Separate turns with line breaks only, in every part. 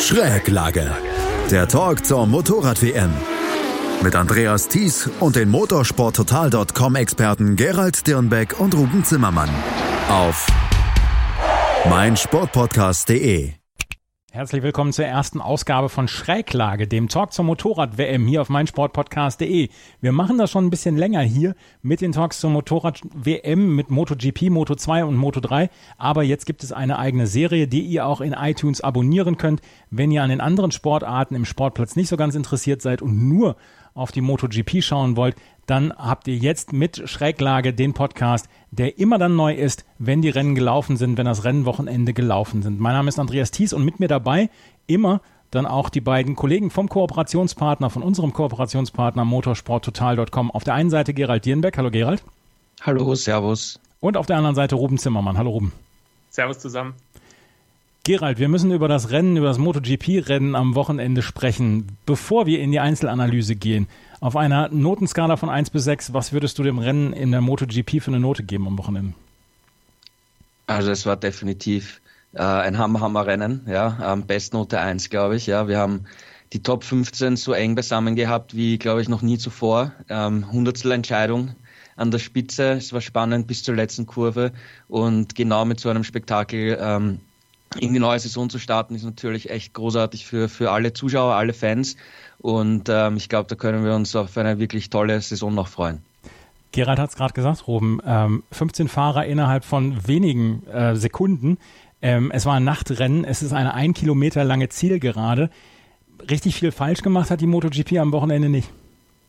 Schräglage. Der Talk zur Motorrad-WM. Mit Andreas Thies und den motorsporttotal.com-Experten Gerald Dirnbeck und Ruben Zimmermann. Auf meinsportpodcast.de.
Herzlich willkommen zur ersten Ausgabe von Schräglage, dem Talk zur Motorrad-WM hier auf meinsportpodcast.de. Wir machen das schon ein bisschen länger hier mit den Talks zur Motorrad-WM mit MotoGP, Moto2 und Moto3. Aber jetzt gibt es eine eigene Serie, die ihr auch in iTunes abonnieren könnt, wenn ihr an den anderen Sportarten im Sportplatz nicht so ganz interessiert seid und nur auf die MotoGP schauen wollt, dann habt ihr jetzt mit Schräglage den Podcast, der immer dann neu ist, wenn die Rennen gelaufen sind, wenn das Rennwochenende gelaufen sind. Mein Name ist Andreas Thies und mit mir dabei immer dann auch die beiden Kollegen vom Kooperationspartner, von unserem Kooperationspartner motorsporttotal.com. Auf der einen Seite Gerald Dierenbeck. Hallo Gerald.
Hallo, Servus.
Und auf der anderen Seite Ruben Zimmermann. Hallo Ruben.
Servus zusammen.
Gerald, wir müssen über das Rennen, über das MotoGP-Rennen am Wochenende sprechen. Bevor wir in die Einzelanalyse gehen, auf einer Notenskala von 1 bis 6, was würdest du dem Rennen in der MotoGP für eine Note geben am Wochenende?
Also es war definitiv äh, ein Hammer-Hammer-Rennen, ja, ähm, Bestnote 1, glaube ich, ja. Wir haben die Top 15 so eng beisammen gehabt wie, glaube ich, noch nie zuvor. Ähm, Hundertstel Entscheidung an der Spitze, es war spannend bis zur letzten Kurve und genau mit so einem Spektakel ähm, in die neue Saison zu starten, ist natürlich echt großartig für, für alle Zuschauer, alle Fans. Und ähm, ich glaube, da können wir uns auf eine wirklich tolle Saison noch freuen.
Gerald hat es gerade gesagt, Ruben. Ähm, 15 Fahrer innerhalb von wenigen äh, Sekunden. Ähm, es war ein Nachtrennen. Es ist eine ein Kilometer lange Zielgerade. Richtig viel falsch gemacht hat die MotoGP am Wochenende nicht.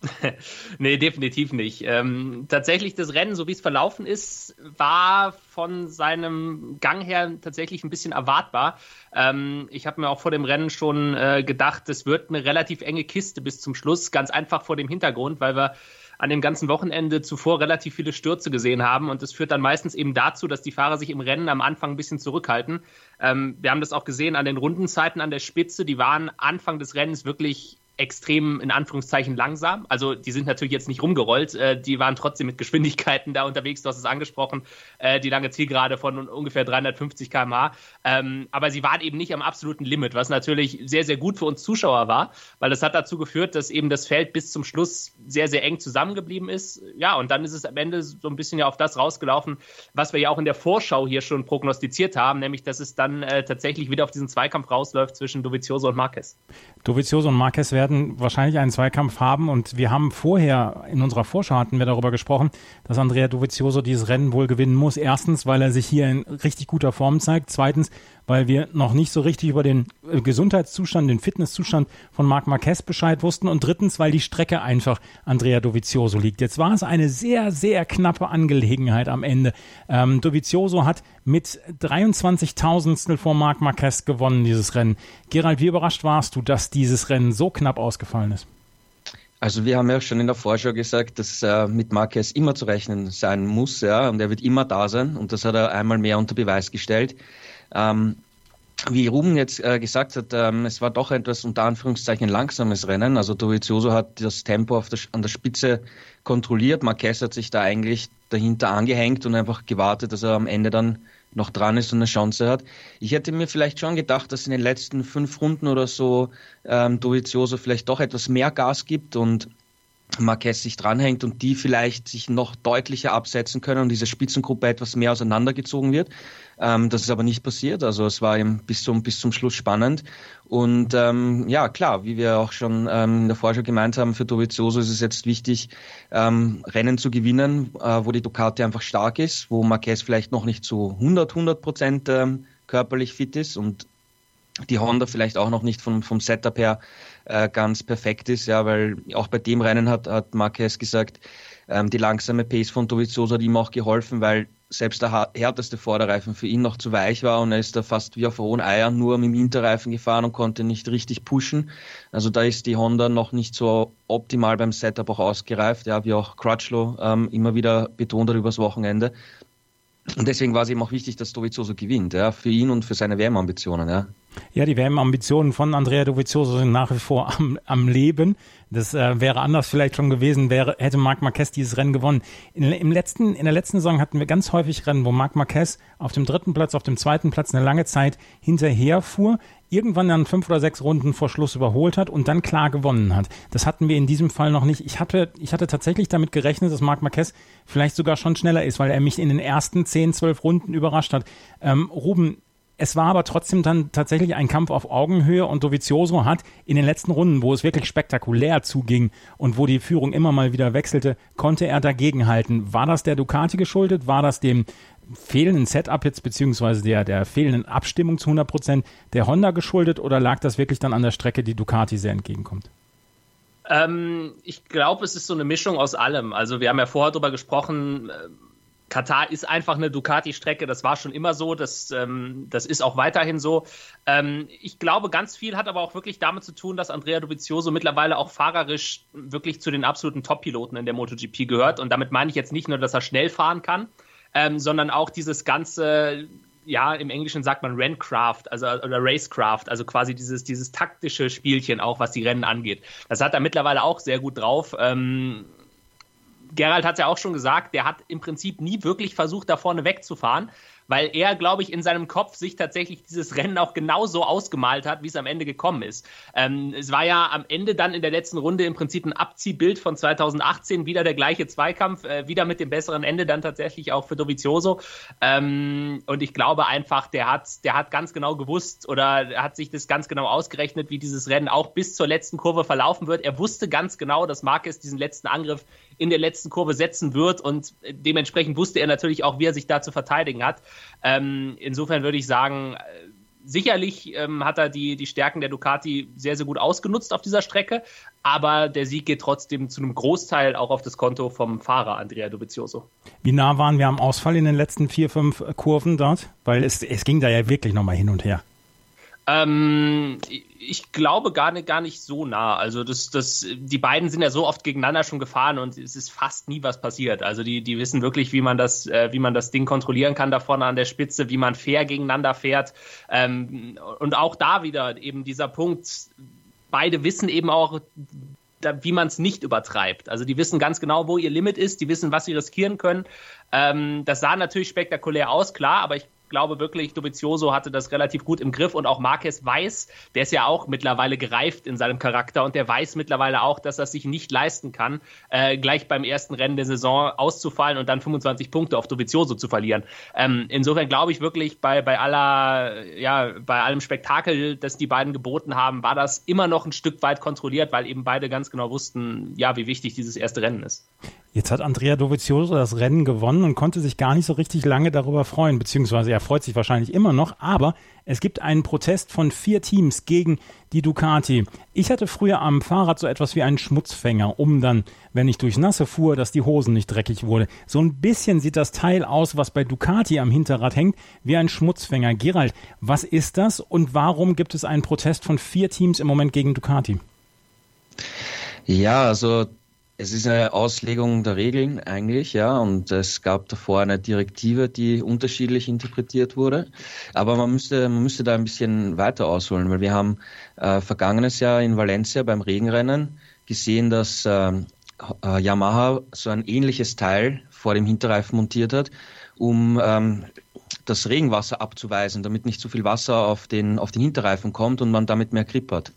nee, definitiv nicht. Ähm, tatsächlich, das Rennen, so wie es verlaufen ist, war von seinem Gang her tatsächlich ein bisschen erwartbar. Ähm, ich habe mir auch vor dem Rennen schon äh, gedacht, es wird eine relativ enge Kiste bis zum Schluss, ganz einfach vor dem Hintergrund, weil wir an dem ganzen Wochenende zuvor relativ viele Stürze gesehen haben. Und das führt dann meistens eben dazu, dass die Fahrer sich im Rennen am Anfang ein bisschen zurückhalten. Ähm, wir haben das auch gesehen an den Rundenzeiten an der Spitze. Die waren Anfang des Rennens wirklich extrem in Anführungszeichen langsam. Also die sind natürlich jetzt nicht rumgerollt, äh, die waren trotzdem mit Geschwindigkeiten da unterwegs, du hast es angesprochen, äh, die lange Zielgerade von ungefähr 350 km/h. Ähm, aber sie waren eben nicht am absoluten Limit, was natürlich sehr, sehr gut für uns Zuschauer war, weil das hat dazu geführt, dass eben das Feld bis zum Schluss sehr, sehr eng zusammengeblieben ist. Ja, und dann ist es am Ende so ein bisschen ja auf das rausgelaufen, was wir ja auch in der Vorschau hier schon prognostiziert haben, nämlich dass es dann äh, tatsächlich wieder auf diesen Zweikampf rausläuft zwischen Dovizioso und Marquez.
Dovizioso und Marquez werden werden wahrscheinlich einen Zweikampf haben und wir haben vorher, in unserer Vorschau hatten wir darüber gesprochen, dass Andrea Dovizioso dieses Rennen wohl gewinnen muss. Erstens, weil er sich hier in richtig guter Form zeigt. Zweitens, weil wir noch nicht so richtig über den äh, Gesundheitszustand, den Fitnesszustand von Marc Marquez Bescheid wussten. Und drittens, weil die Strecke einfach Andrea Dovizioso liegt. Jetzt war es eine sehr, sehr knappe Angelegenheit am Ende. Ähm, Dovizioso hat mit 23.000 vor Marc Marquez gewonnen, dieses Rennen. Gerald, wie überrascht warst du, dass dieses Rennen so knapp ausgefallen ist?
Also wir haben ja schon in der Vorschau gesagt, dass äh, mit Marquez immer zu rechnen sein muss, ja, und er wird immer da sein. Und das hat er einmal mehr unter Beweis gestellt. Ähm, wie Ruben jetzt äh, gesagt hat, ähm, es war doch etwas unter Anführungszeichen langsames Rennen. Also Dovizioso hat das Tempo der, an der Spitze kontrolliert. Marquez hat sich da eigentlich dahinter angehängt und einfach gewartet, dass er am Ende dann noch dran ist und eine Chance hat. Ich hätte mir vielleicht schon gedacht, dass in den letzten fünf Runden oder so ähm, Dovizioso vielleicht doch etwas mehr Gas gibt und Marquez sich dranhängt und die vielleicht sich noch deutlicher absetzen können und diese Spitzengruppe etwas mehr auseinandergezogen wird. Ähm, das ist aber nicht passiert. Also es war eben bis zum, bis zum Schluss spannend. Und ähm, ja, klar, wie wir auch schon ähm, in der Vorschau gemeint haben, für Dovizioso ist es jetzt wichtig, ähm, Rennen zu gewinnen, äh, wo die Ducati einfach stark ist, wo Marquez vielleicht noch nicht zu 100, 100 Prozent ähm, körperlich fit ist und die Honda vielleicht auch noch nicht vom, vom Setup her äh, ganz perfekt ist, ja, weil auch bei dem Rennen hat, hat Marquez gesagt, ähm, die langsame Pace von Dovizioso hat ihm auch geholfen, weil selbst der härteste Vorderreifen für ihn noch zu weich war und er ist da fast wie auf rohen Eiern nur mit dem Hinterreifen gefahren und konnte nicht richtig pushen. Also da ist die Honda noch nicht so optimal beim Setup auch ausgereift, ja, wie auch Crutchlow ähm, immer wieder betont hat übers Wochenende. Und deswegen war es eben auch wichtig, dass Dovizioso gewinnt, ja, für ihn und für seine WM-Ambitionen, ja.
Ja, die WM-Ambitionen von Andrea Dovizioso sind nach wie vor am, am Leben. Das äh, wäre anders vielleicht schon gewesen, wäre, hätte Marc Marquez dieses Rennen gewonnen. In, im letzten, in der letzten Saison hatten wir ganz häufig Rennen, wo Marc Marquez auf dem dritten Platz, auf dem zweiten Platz eine lange Zeit hinterher fuhr, irgendwann dann fünf oder sechs Runden vor Schluss überholt hat und dann klar gewonnen hat. Das hatten wir in diesem Fall noch nicht. Ich hatte, ich hatte tatsächlich damit gerechnet, dass Marc Marquez vielleicht sogar schon schneller ist, weil er mich in den ersten zehn, zwölf Runden überrascht hat. Ähm, Ruben, es war aber trotzdem dann tatsächlich ein Kampf auf Augenhöhe und Dovizioso hat in den letzten Runden, wo es wirklich spektakulär zuging und wo die Führung immer mal wieder wechselte, konnte er dagegenhalten. War das der Ducati geschuldet? War das dem fehlenden Setup jetzt beziehungsweise der, der fehlenden Abstimmung zu 100 Prozent der Honda geschuldet oder lag das wirklich dann an der Strecke, die Ducati sehr entgegenkommt?
Ähm, ich glaube, es ist so eine Mischung aus allem. Also wir haben ja vorher darüber gesprochen, äh, Katar ist einfach eine Ducati-Strecke, das war schon immer so, das, ähm, das ist auch weiterhin so. Ähm, ich glaube, ganz viel hat aber auch wirklich damit zu tun, dass Andrea Dovizioso mittlerweile auch fahrerisch wirklich zu den absoluten Top-Piloten in der MotoGP gehört. Und damit meine ich jetzt nicht nur, dass er schnell fahren kann, ähm, sondern auch dieses ganze, ja, im Englischen sagt man Renncraft, also oder Racecraft, also quasi dieses, dieses taktische Spielchen auch, was die Rennen angeht. Das hat er mittlerweile auch sehr gut drauf. Ähm, Gerald hat es ja auch schon gesagt, der hat im Prinzip nie wirklich versucht, da vorne wegzufahren, weil er, glaube ich, in seinem Kopf sich tatsächlich dieses Rennen auch genauso ausgemalt hat, wie es am Ende gekommen ist. Ähm, es war ja am Ende dann in der letzten Runde im Prinzip ein Abziehbild von 2018, wieder der gleiche Zweikampf, äh, wieder mit dem besseren Ende dann tatsächlich auch für Dovizioso. Ähm, und ich glaube einfach, der hat, der hat ganz genau gewusst oder hat sich das ganz genau ausgerechnet, wie dieses Rennen auch bis zur letzten Kurve verlaufen wird. Er wusste ganz genau, dass Marquez diesen letzten Angriff in der letzten Kurve setzen wird und dementsprechend wusste er natürlich auch, wie er sich da zu verteidigen hat. Ähm, insofern würde ich sagen, äh, sicherlich ähm, hat er die, die Stärken der Ducati sehr, sehr gut ausgenutzt auf dieser Strecke, aber der Sieg geht trotzdem zu einem Großteil auch auf das Konto vom Fahrer Andrea Dovizioso.
Wie nah waren wir am Ausfall in den letzten vier, fünf Kurven dort? Weil es, es ging da ja wirklich nochmal hin und her.
Ähm, ich glaube gar nicht, gar nicht so nah. Also das, das, die beiden sind ja so oft gegeneinander schon gefahren und es ist fast nie was passiert. Also die, die wissen wirklich, wie man das, äh, wie man das Ding kontrollieren kann da vorne an der Spitze, wie man fair gegeneinander fährt. Ähm, und auch da wieder eben dieser Punkt. Beide wissen eben auch, wie man es nicht übertreibt. Also die wissen ganz genau, wo ihr Limit ist, die wissen, was sie riskieren können. Ähm, das sah natürlich spektakulär aus, klar, aber ich glaube wirklich, Dovizioso hatte das relativ gut im Griff und auch Marquez weiß, der ist ja auch mittlerweile gereift in seinem Charakter und der weiß mittlerweile auch, dass er sich nicht leisten kann, äh, gleich beim ersten Rennen der Saison auszufallen und dann 25 Punkte auf Dovizioso zu verlieren. Ähm, insofern glaube ich wirklich, bei, bei aller, ja, bei allem Spektakel, das die beiden geboten haben, war das immer noch ein Stück weit kontrolliert, weil eben beide ganz genau wussten, ja, wie wichtig dieses erste Rennen ist.
Jetzt hat Andrea Dovizioso das Rennen gewonnen und konnte sich gar nicht so richtig lange darüber freuen, beziehungsweise er freut sich wahrscheinlich immer noch, aber es gibt einen Protest von vier Teams gegen die Ducati. Ich hatte früher am Fahrrad so etwas wie einen Schmutzfänger, um dann, wenn ich durchs Nasse fuhr, dass die Hosen nicht dreckig wurde. So ein bisschen sieht das Teil aus, was bei Ducati am Hinterrad hängt, wie ein Schmutzfänger. Gerald, was ist das und warum gibt es einen Protest von vier Teams im Moment gegen Ducati?
Ja, also es ist eine Auslegung der Regeln eigentlich, ja, und es gab davor eine Direktive, die unterschiedlich interpretiert wurde. Aber man müsste, man müsste da ein bisschen weiter ausholen, weil wir haben äh, vergangenes Jahr in Valencia beim Regenrennen gesehen, dass äh, äh, Yamaha so ein ähnliches Teil vor dem Hinterreifen montiert hat, um ähm, das Regenwasser abzuweisen, damit nicht zu viel Wasser auf den, auf den Hinterreifen kommt und man damit mehr Grip hat.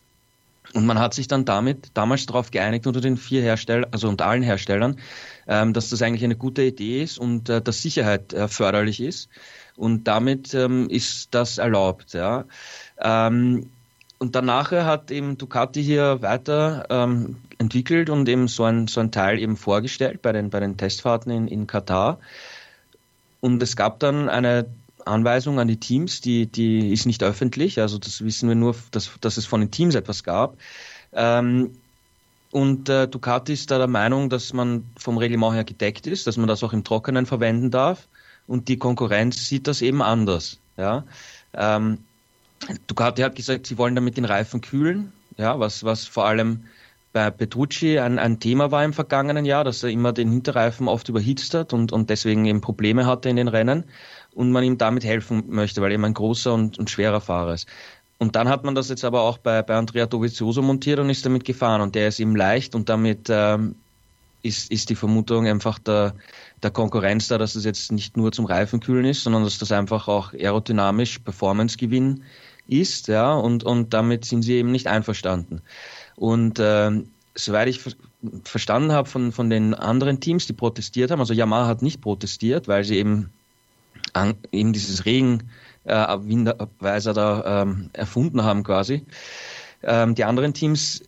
Und man hat sich dann damit damals darauf geeinigt unter den vier Herstellern, also unter allen Herstellern, ähm, dass das eigentlich eine gute Idee ist und äh, dass Sicherheit äh, förderlich ist. Und damit ähm, ist das erlaubt. Ja. Ähm, und danach hat eben Ducati hier weiter ähm, entwickelt und eben so ein, so ein Teil eben vorgestellt bei den, bei den Testfahrten in, in Katar. Und es gab dann eine Anweisung an die Teams, die, die ist nicht öffentlich, also das wissen wir nur, dass, dass es von den Teams etwas gab. Ähm, und äh, Ducati ist da der Meinung, dass man vom Reglement her gedeckt ist, dass man das auch im Trockenen verwenden darf. Und die Konkurrenz sieht das eben anders. Ja? Ähm, Ducati hat gesagt, sie wollen damit den Reifen kühlen, ja, was, was vor allem bei Petrucci ein, ein Thema war im vergangenen Jahr, dass er immer den Hinterreifen oft überhitzt hat und, und deswegen eben Probleme hatte in den Rennen und man ihm damit helfen möchte, weil eben ein großer und, und schwerer Fahrer ist. und dann hat man das jetzt aber auch bei, bei Andrea Dovizioso montiert und ist damit gefahren. Und der ist ihm leicht und damit ähm, ist, ist die Vermutung einfach der, der Konkurrenz da, dass es jetzt nicht nur zum Reifenkühlen ist, sondern dass das einfach auch aerodynamisch Performance-Gewinn ist, ja, und, und damit sind sie eben nicht einverstanden. Und äh, soweit ich ver verstanden habe von, von den anderen Teams, die protestiert haben, also Yamaha hat nicht protestiert, weil sie eben, an, eben dieses Regen äh, da ähm, erfunden haben quasi. Ähm, die anderen Teams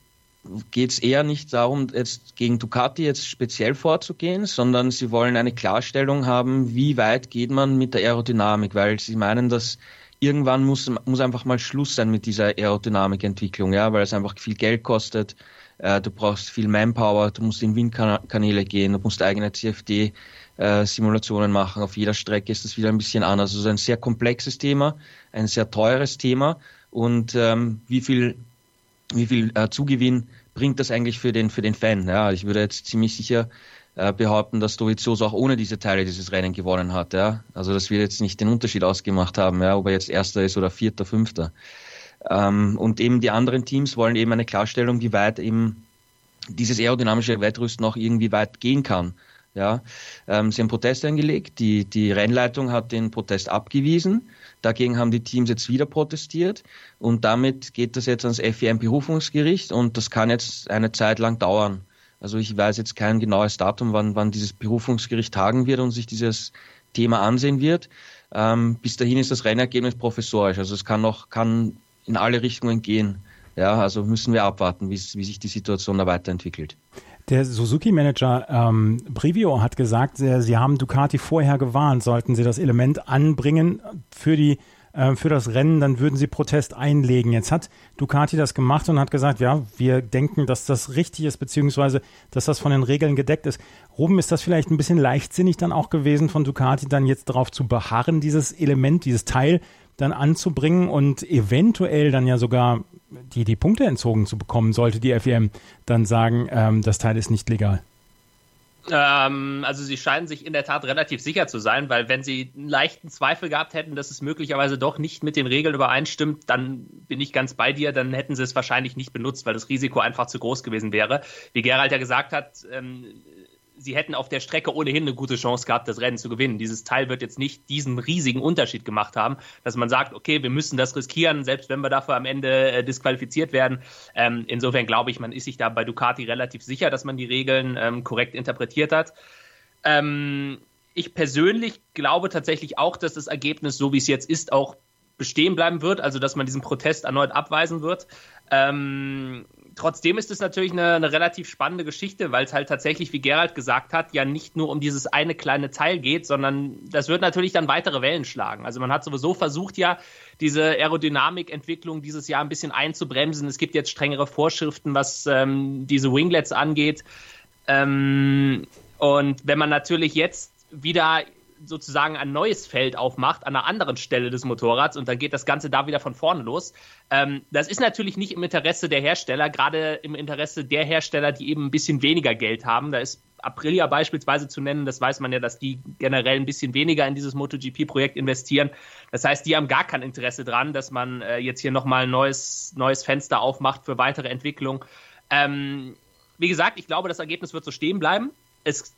geht es eher nicht darum, jetzt gegen Ducati jetzt speziell vorzugehen, sondern sie wollen eine Klarstellung haben, wie weit geht man mit der Aerodynamik, weil sie meinen, dass irgendwann muss, muss einfach mal Schluss sein mit dieser Aerodynamikentwicklung, ja, weil es einfach viel Geld kostet. Äh, du brauchst viel Manpower, du musst in Windkanäle gehen, du musst eigene CFD äh, Simulationen machen. Auf jeder Strecke ist das wieder ein bisschen anders. Also ein sehr komplexes Thema, ein sehr teures Thema. Und ähm, wie viel, wie viel äh, Zugewinn bringt das eigentlich für den, für den Fan? Ja, ich würde jetzt ziemlich sicher äh, behaupten, dass Dovizioso auch ohne diese Teile dieses Rennen gewonnen hat. Ja? Also das wird jetzt nicht den Unterschied ausgemacht haben, ja, ob er jetzt Erster ist oder Vierter, Fünfter. Ähm, und eben die anderen Teams wollen eben eine Klarstellung, wie weit eben dieses aerodynamische Wettrüsten noch irgendwie weit gehen kann. Ja, ähm, sie haben Protest eingelegt. Die, die Rennleitung hat den Protest abgewiesen. Dagegen haben die Teams jetzt wieder protestiert und damit geht das jetzt ans FIM-Berufungsgericht und das kann jetzt eine Zeit lang dauern. Also ich weiß jetzt kein genaues Datum, wann, wann dieses Berufungsgericht tagen wird und sich dieses Thema ansehen wird. Ähm, bis dahin ist das Rennergebnis professorisch. Also es kann noch, kann in alle Richtungen gehen. Ja, also müssen wir abwarten, wie, wie sich die Situation da weiterentwickelt.
Der Suzuki-Manager ähm, Brivio hat gesagt, sie, sie haben Ducati vorher gewarnt, sollten sie das Element anbringen für die äh, für das Rennen, dann würden sie Protest einlegen. Jetzt hat Ducati das gemacht und hat gesagt, ja, wir denken, dass das richtig ist, beziehungsweise, dass das von den Regeln gedeckt ist. Ruben, ist das vielleicht ein bisschen leichtsinnig dann auch gewesen von Ducati, dann jetzt darauf zu beharren, dieses Element, dieses Teil dann anzubringen und eventuell dann ja sogar die, die Punkte entzogen zu bekommen, sollte die FEM dann sagen, ähm, das Teil ist nicht legal?
Ähm, also sie scheinen sich in der Tat relativ sicher zu sein, weil wenn sie einen leichten Zweifel gehabt hätten, dass es möglicherweise doch nicht mit den Regeln übereinstimmt, dann bin ich ganz bei dir, dann hätten sie es wahrscheinlich nicht benutzt, weil das Risiko einfach zu groß gewesen wäre. Wie Gerald ja gesagt hat, ähm, sie hätten auf der Strecke ohnehin eine gute Chance gehabt, das Rennen zu gewinnen. Dieses Teil wird jetzt nicht diesen riesigen Unterschied gemacht haben, dass man sagt, okay, wir müssen das riskieren, selbst wenn wir dafür am Ende äh, disqualifiziert werden. Ähm, insofern glaube ich, man ist sich da bei Ducati relativ sicher, dass man die Regeln ähm, korrekt interpretiert hat. Ähm, ich persönlich glaube tatsächlich auch, dass das Ergebnis, so wie es jetzt ist, auch bestehen bleiben wird, also dass man diesen Protest erneut abweisen wird. Ähm, trotzdem ist es natürlich eine, eine, relativ spannende Geschichte, weil es halt tatsächlich, wie Gerald gesagt hat, ja nicht nur um dieses eine kleine Teil geht, sondern das wird natürlich dann weitere Wellen schlagen. Also man hat sowieso versucht ja, diese Aerodynamikentwicklung dieses Jahr ein bisschen einzubremsen. Es gibt jetzt strengere Vorschriften, was ähm, diese Winglets angeht. Ähm, und wenn man natürlich jetzt wieder sozusagen ein neues Feld aufmacht an einer anderen Stelle des Motorrads und dann geht das Ganze da wieder von vorne los. Ähm, das ist natürlich nicht im Interesse der Hersteller, gerade im Interesse der Hersteller, die eben ein bisschen weniger Geld haben. Da ist Aprilia beispielsweise zu nennen, das weiß man ja, dass die generell ein bisschen weniger in dieses MotoGP-Projekt investieren. Das heißt, die haben gar kein Interesse dran, dass man äh, jetzt hier nochmal ein neues, neues Fenster aufmacht für weitere Entwicklung. Ähm, wie gesagt, ich glaube, das Ergebnis wird so stehen bleiben. Es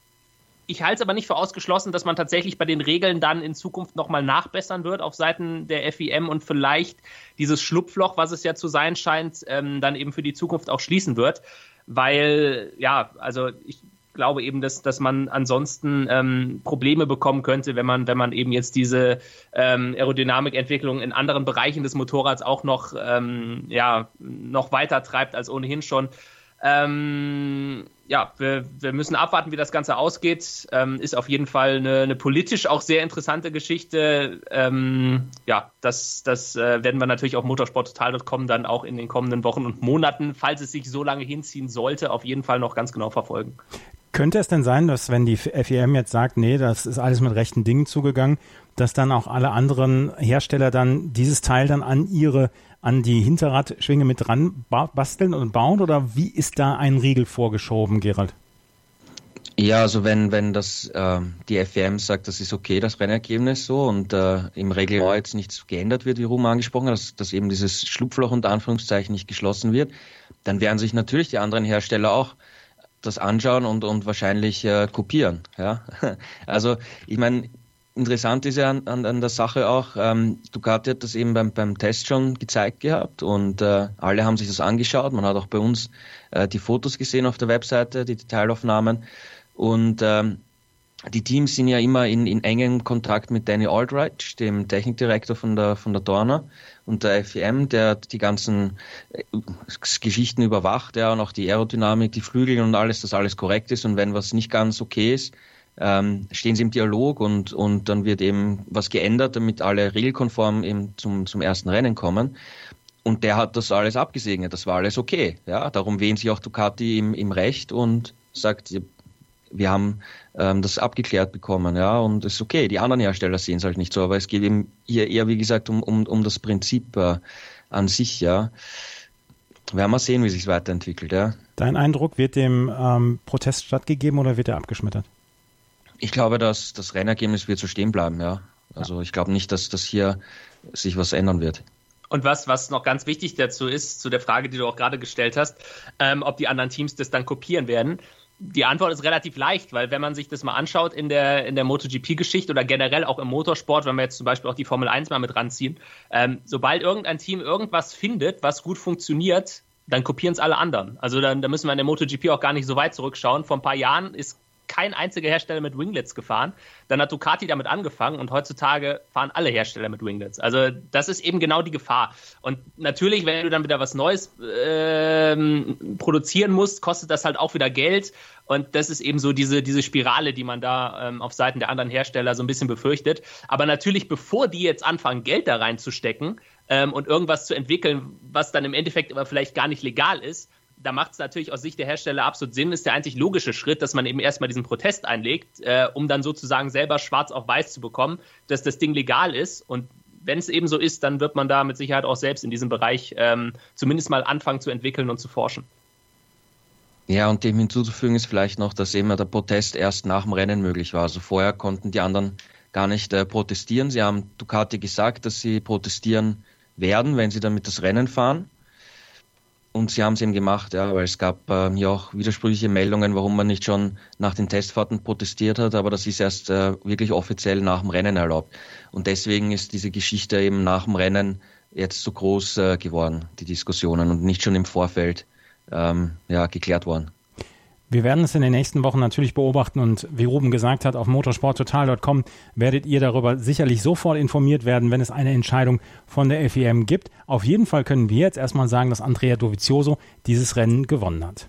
ich halte es aber nicht für ausgeschlossen, dass man tatsächlich bei den Regeln dann in Zukunft nochmal nachbessern wird auf Seiten der FIM und vielleicht dieses Schlupfloch, was es ja zu sein scheint, ähm, dann eben für die Zukunft auch schließen wird. Weil, ja, also ich glaube eben, dass, dass man ansonsten ähm, Probleme bekommen könnte, wenn man, wenn man eben jetzt diese ähm, Aerodynamikentwicklung in anderen Bereichen des Motorrads auch noch, ähm, ja, noch weiter treibt als ohnehin schon. Ähm, ja, wir, wir müssen abwarten, wie das Ganze ausgeht. Ähm, ist auf jeden Fall eine, eine, politisch auch sehr interessante Geschichte. Ähm, ja, das, das äh, werden wir natürlich auf motorsporttotal.com dann auch in den kommenden Wochen und Monaten, falls es sich so lange hinziehen sollte, auf jeden Fall noch ganz genau verfolgen.
Könnte es denn sein, dass wenn die FEM jetzt sagt, nee, das ist alles mit rechten Dingen zugegangen, dass dann auch alle anderen Hersteller dann dieses Teil dann an ihre an die Hinterradschwinge mit dran basteln und bauen oder wie ist da ein Riegel vorgeschoben, Gerald?
Ja, also wenn, wenn das äh, die FWM sagt, das ist okay, das Rennergebnis so und äh, im Reglement jetzt nichts geändert wird, wie Ruhm angesprochen hat, dass, dass eben dieses Schlupfloch unter Anführungszeichen nicht geschlossen wird, dann werden sich natürlich die anderen Hersteller auch das anschauen und, und wahrscheinlich äh, kopieren. Ja? Also ich meine, interessant ist ja an, an, an der Sache auch, ähm, Ducati hat das eben beim, beim Test schon gezeigt gehabt und äh, alle haben sich das angeschaut. Man hat auch bei uns äh, die Fotos gesehen auf der Webseite, die Detailaufnahmen. Und ähm, die Teams sind ja immer in, in engem Kontakt mit Danny Aldrich, dem Technikdirektor von der, von der Dorner und der FEM, der die ganzen äh, Geschichten überwacht, ja, und auch die Aerodynamik, die Flügel und alles, dass alles korrekt ist. Und wenn was nicht ganz okay ist, ähm, stehen sie im Dialog und, und dann wird eben was geändert, damit alle regelkonform eben zum, zum ersten Rennen kommen. Und der hat das alles abgesegnet, das war alles okay. Ja, darum wehen sich auch Ducati im, im Recht und sagt, wir haben ähm, das abgeklärt bekommen, ja, und es ist okay. Die anderen Hersteller sehen es halt nicht so, aber es geht eben hier eher, wie gesagt, um, um, um das Prinzip äh, an sich, ja. Werden wir sehen, wie sich weiterentwickelt, ja.
Dein Eindruck, wird dem ähm, Protest stattgegeben oder wird er abgeschmettert?
Ich glaube, dass das Rennergebnis wird so stehen bleiben, ja. Also ja. ich glaube nicht, dass das hier sich was ändern wird.
Und was, was noch ganz wichtig dazu ist, zu der Frage, die du auch gerade gestellt hast, ähm, ob die anderen Teams das dann kopieren werden. Die Antwort ist relativ leicht, weil wenn man sich das mal anschaut in der, in der MotoGP-Geschichte oder generell auch im Motorsport, wenn wir jetzt zum Beispiel auch die Formel 1 mal mit ranziehen, ähm, sobald irgendein Team irgendwas findet, was gut funktioniert, dann kopieren es alle anderen. Also dann, da müssen wir in der MotoGP auch gar nicht so weit zurückschauen. Vor ein paar Jahren ist kein einziger Hersteller mit Winglets gefahren. Dann hat Ducati damit angefangen und heutzutage fahren alle Hersteller mit Winglets. Also das ist eben genau die Gefahr. Und natürlich, wenn du dann wieder was Neues ähm, produzieren musst, kostet das halt auch wieder Geld. Und das ist eben so diese, diese Spirale, die man da ähm, auf Seiten der anderen Hersteller so ein bisschen befürchtet. Aber natürlich, bevor die jetzt anfangen, Geld da reinzustecken ähm, und irgendwas zu entwickeln, was dann im Endeffekt aber vielleicht gar nicht legal ist, da macht es natürlich aus Sicht der Hersteller absolut Sinn, ist der einzig logische Schritt, dass man eben erstmal diesen Protest einlegt, äh, um dann sozusagen selber schwarz auf weiß zu bekommen, dass das Ding legal ist. Und wenn es eben so ist, dann wird man da mit Sicherheit auch selbst in diesem Bereich ähm, zumindest mal anfangen zu entwickeln und zu forschen.
Ja, und dem hinzuzufügen ist vielleicht noch, dass eben der Protest erst nach dem Rennen möglich war. Also vorher konnten die anderen gar nicht äh, protestieren. Sie haben Ducati gesagt, dass sie protestieren werden, wenn sie damit das Rennen fahren. Und sie haben es eben gemacht, ja, weil es gab äh, hier auch widersprüchliche Meldungen, warum man nicht schon nach den Testfahrten protestiert hat, aber das ist erst äh, wirklich offiziell nach dem Rennen erlaubt. Und deswegen ist diese Geschichte eben nach dem Rennen jetzt so groß äh, geworden, die Diskussionen, und nicht schon im Vorfeld ähm, ja, geklärt worden.
Wir werden es in den nächsten Wochen natürlich beobachten und wie Ruben gesagt hat, auf motorsporttotal.com werdet ihr darüber sicherlich sofort informiert werden, wenn es eine Entscheidung von der FEM gibt. Auf jeden Fall können wir jetzt erstmal sagen, dass Andrea Dovizioso dieses Rennen gewonnen hat.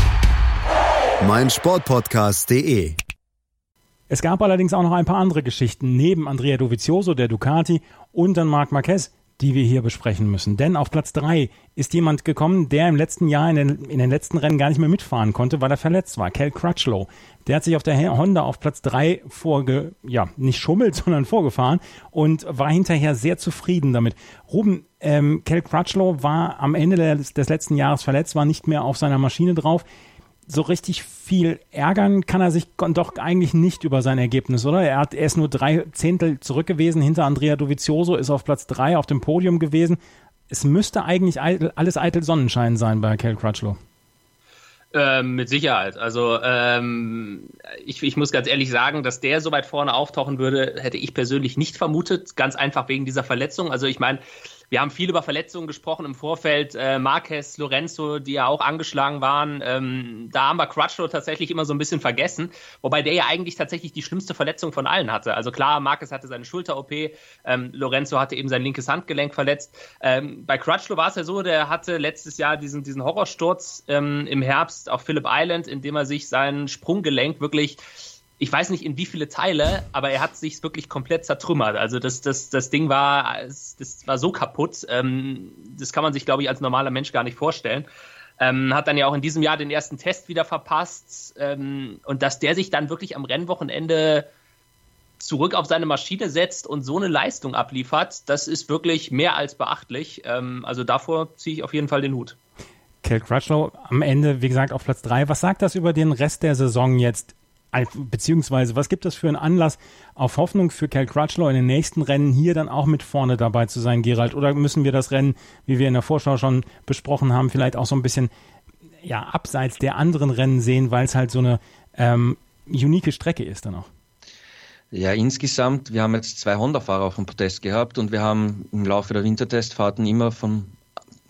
meinsportpodcast.de.
Es gab allerdings auch noch ein paar andere Geschichten neben Andrea Dovizioso, der Ducati und dann Marc Marquez, die wir hier besprechen müssen. Denn auf Platz drei ist jemand gekommen, der im letzten Jahr in den, in den letzten Rennen gar nicht mehr mitfahren konnte, weil er verletzt war. Cal Crutchlow. Der hat sich auf der Honda auf Platz drei vorge, ja, nicht schummelt, sondern vorgefahren und war hinterher sehr zufrieden damit. Ruben, ähm, Cal Crutchlow war am Ende des, des letzten Jahres verletzt, war nicht mehr auf seiner Maschine drauf so richtig viel ärgern kann er sich doch eigentlich nicht über sein Ergebnis, oder? Er, hat, er ist nur drei Zehntel zurück gewesen hinter Andrea Dovizioso, ist auf Platz drei auf dem Podium gewesen. Es müsste eigentlich alles eitel Sonnenschein sein bei Cal Crutchlow.
Ähm, mit Sicherheit. Also ähm, ich, ich muss ganz ehrlich sagen, dass der so weit vorne auftauchen würde, hätte ich persönlich nicht vermutet. Ganz einfach wegen dieser Verletzung. Also ich meine, wir haben viel über Verletzungen gesprochen im Vorfeld. Äh, Marquez, Lorenzo, die ja auch angeschlagen waren. Ähm, da haben wir Crutchlow tatsächlich immer so ein bisschen vergessen. Wobei der ja eigentlich tatsächlich die schlimmste Verletzung von allen hatte. Also klar, Marquez hatte seine Schulter-OP. Ähm, Lorenzo hatte eben sein linkes Handgelenk verletzt. Ähm, bei Crutchlow war es ja so, der hatte letztes Jahr diesen, diesen Horrorsturz ähm, im Herbst auf Phillip Island, in dem er sich sein Sprunggelenk wirklich ich weiß nicht in wie viele Teile, aber er hat sich wirklich komplett zertrümmert. Also das, das, das Ding war, das war so kaputt. Ähm, das kann man sich, glaube ich, als normaler Mensch gar nicht vorstellen. Ähm, hat dann ja auch in diesem Jahr den ersten Test wieder verpasst. Ähm, und dass der sich dann wirklich am Rennwochenende zurück auf seine Maschine setzt und so eine Leistung abliefert, das ist wirklich mehr als beachtlich. Ähm, also davor ziehe ich auf jeden Fall den Hut.
Kel Crutchlow am Ende, wie gesagt, auf Platz 3. Was sagt das über den Rest der Saison jetzt? Beziehungsweise, was gibt das für einen Anlass auf Hoffnung für Cal Crutchlow in den nächsten Rennen hier dann auch mit vorne dabei zu sein, Gerald? Oder müssen wir das Rennen, wie wir in der Vorschau schon besprochen haben, vielleicht auch so ein bisschen ja, abseits der anderen Rennen sehen, weil es halt so eine ähm, unique Strecke ist dann auch?
Ja, insgesamt, wir haben jetzt zwei Honda-Fahrer auf dem Protest gehabt und wir haben im Laufe der Wintertestfahrten immer von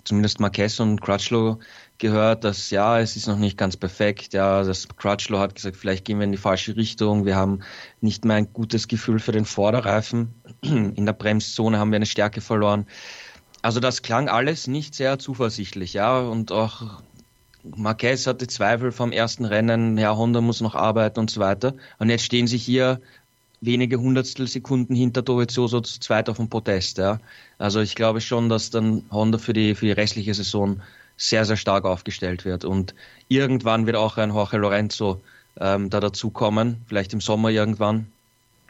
zumindest Marquez und Crutchlow gehört, dass ja, es ist noch nicht ganz perfekt. Ja, das Crutchlow hat gesagt, vielleicht gehen wir in die falsche Richtung. Wir haben nicht mehr ein gutes Gefühl für den Vorderreifen. In der Bremszone haben wir eine Stärke verloren. Also das klang alles nicht sehr zuversichtlich, ja, und auch Marquez hatte Zweifel vom ersten Rennen, ja, Honda muss noch arbeiten und so weiter. Und jetzt stehen sie hier wenige Hundertstel Sekunden hinter Dovizioso zu zweit auf dem Protest. Ja. Also ich glaube schon, dass dann Honda für die, für die restliche Saison sehr, sehr stark aufgestellt wird. Und irgendwann wird auch ein Jorge Lorenzo ähm, da dazukommen, vielleicht im Sommer irgendwann.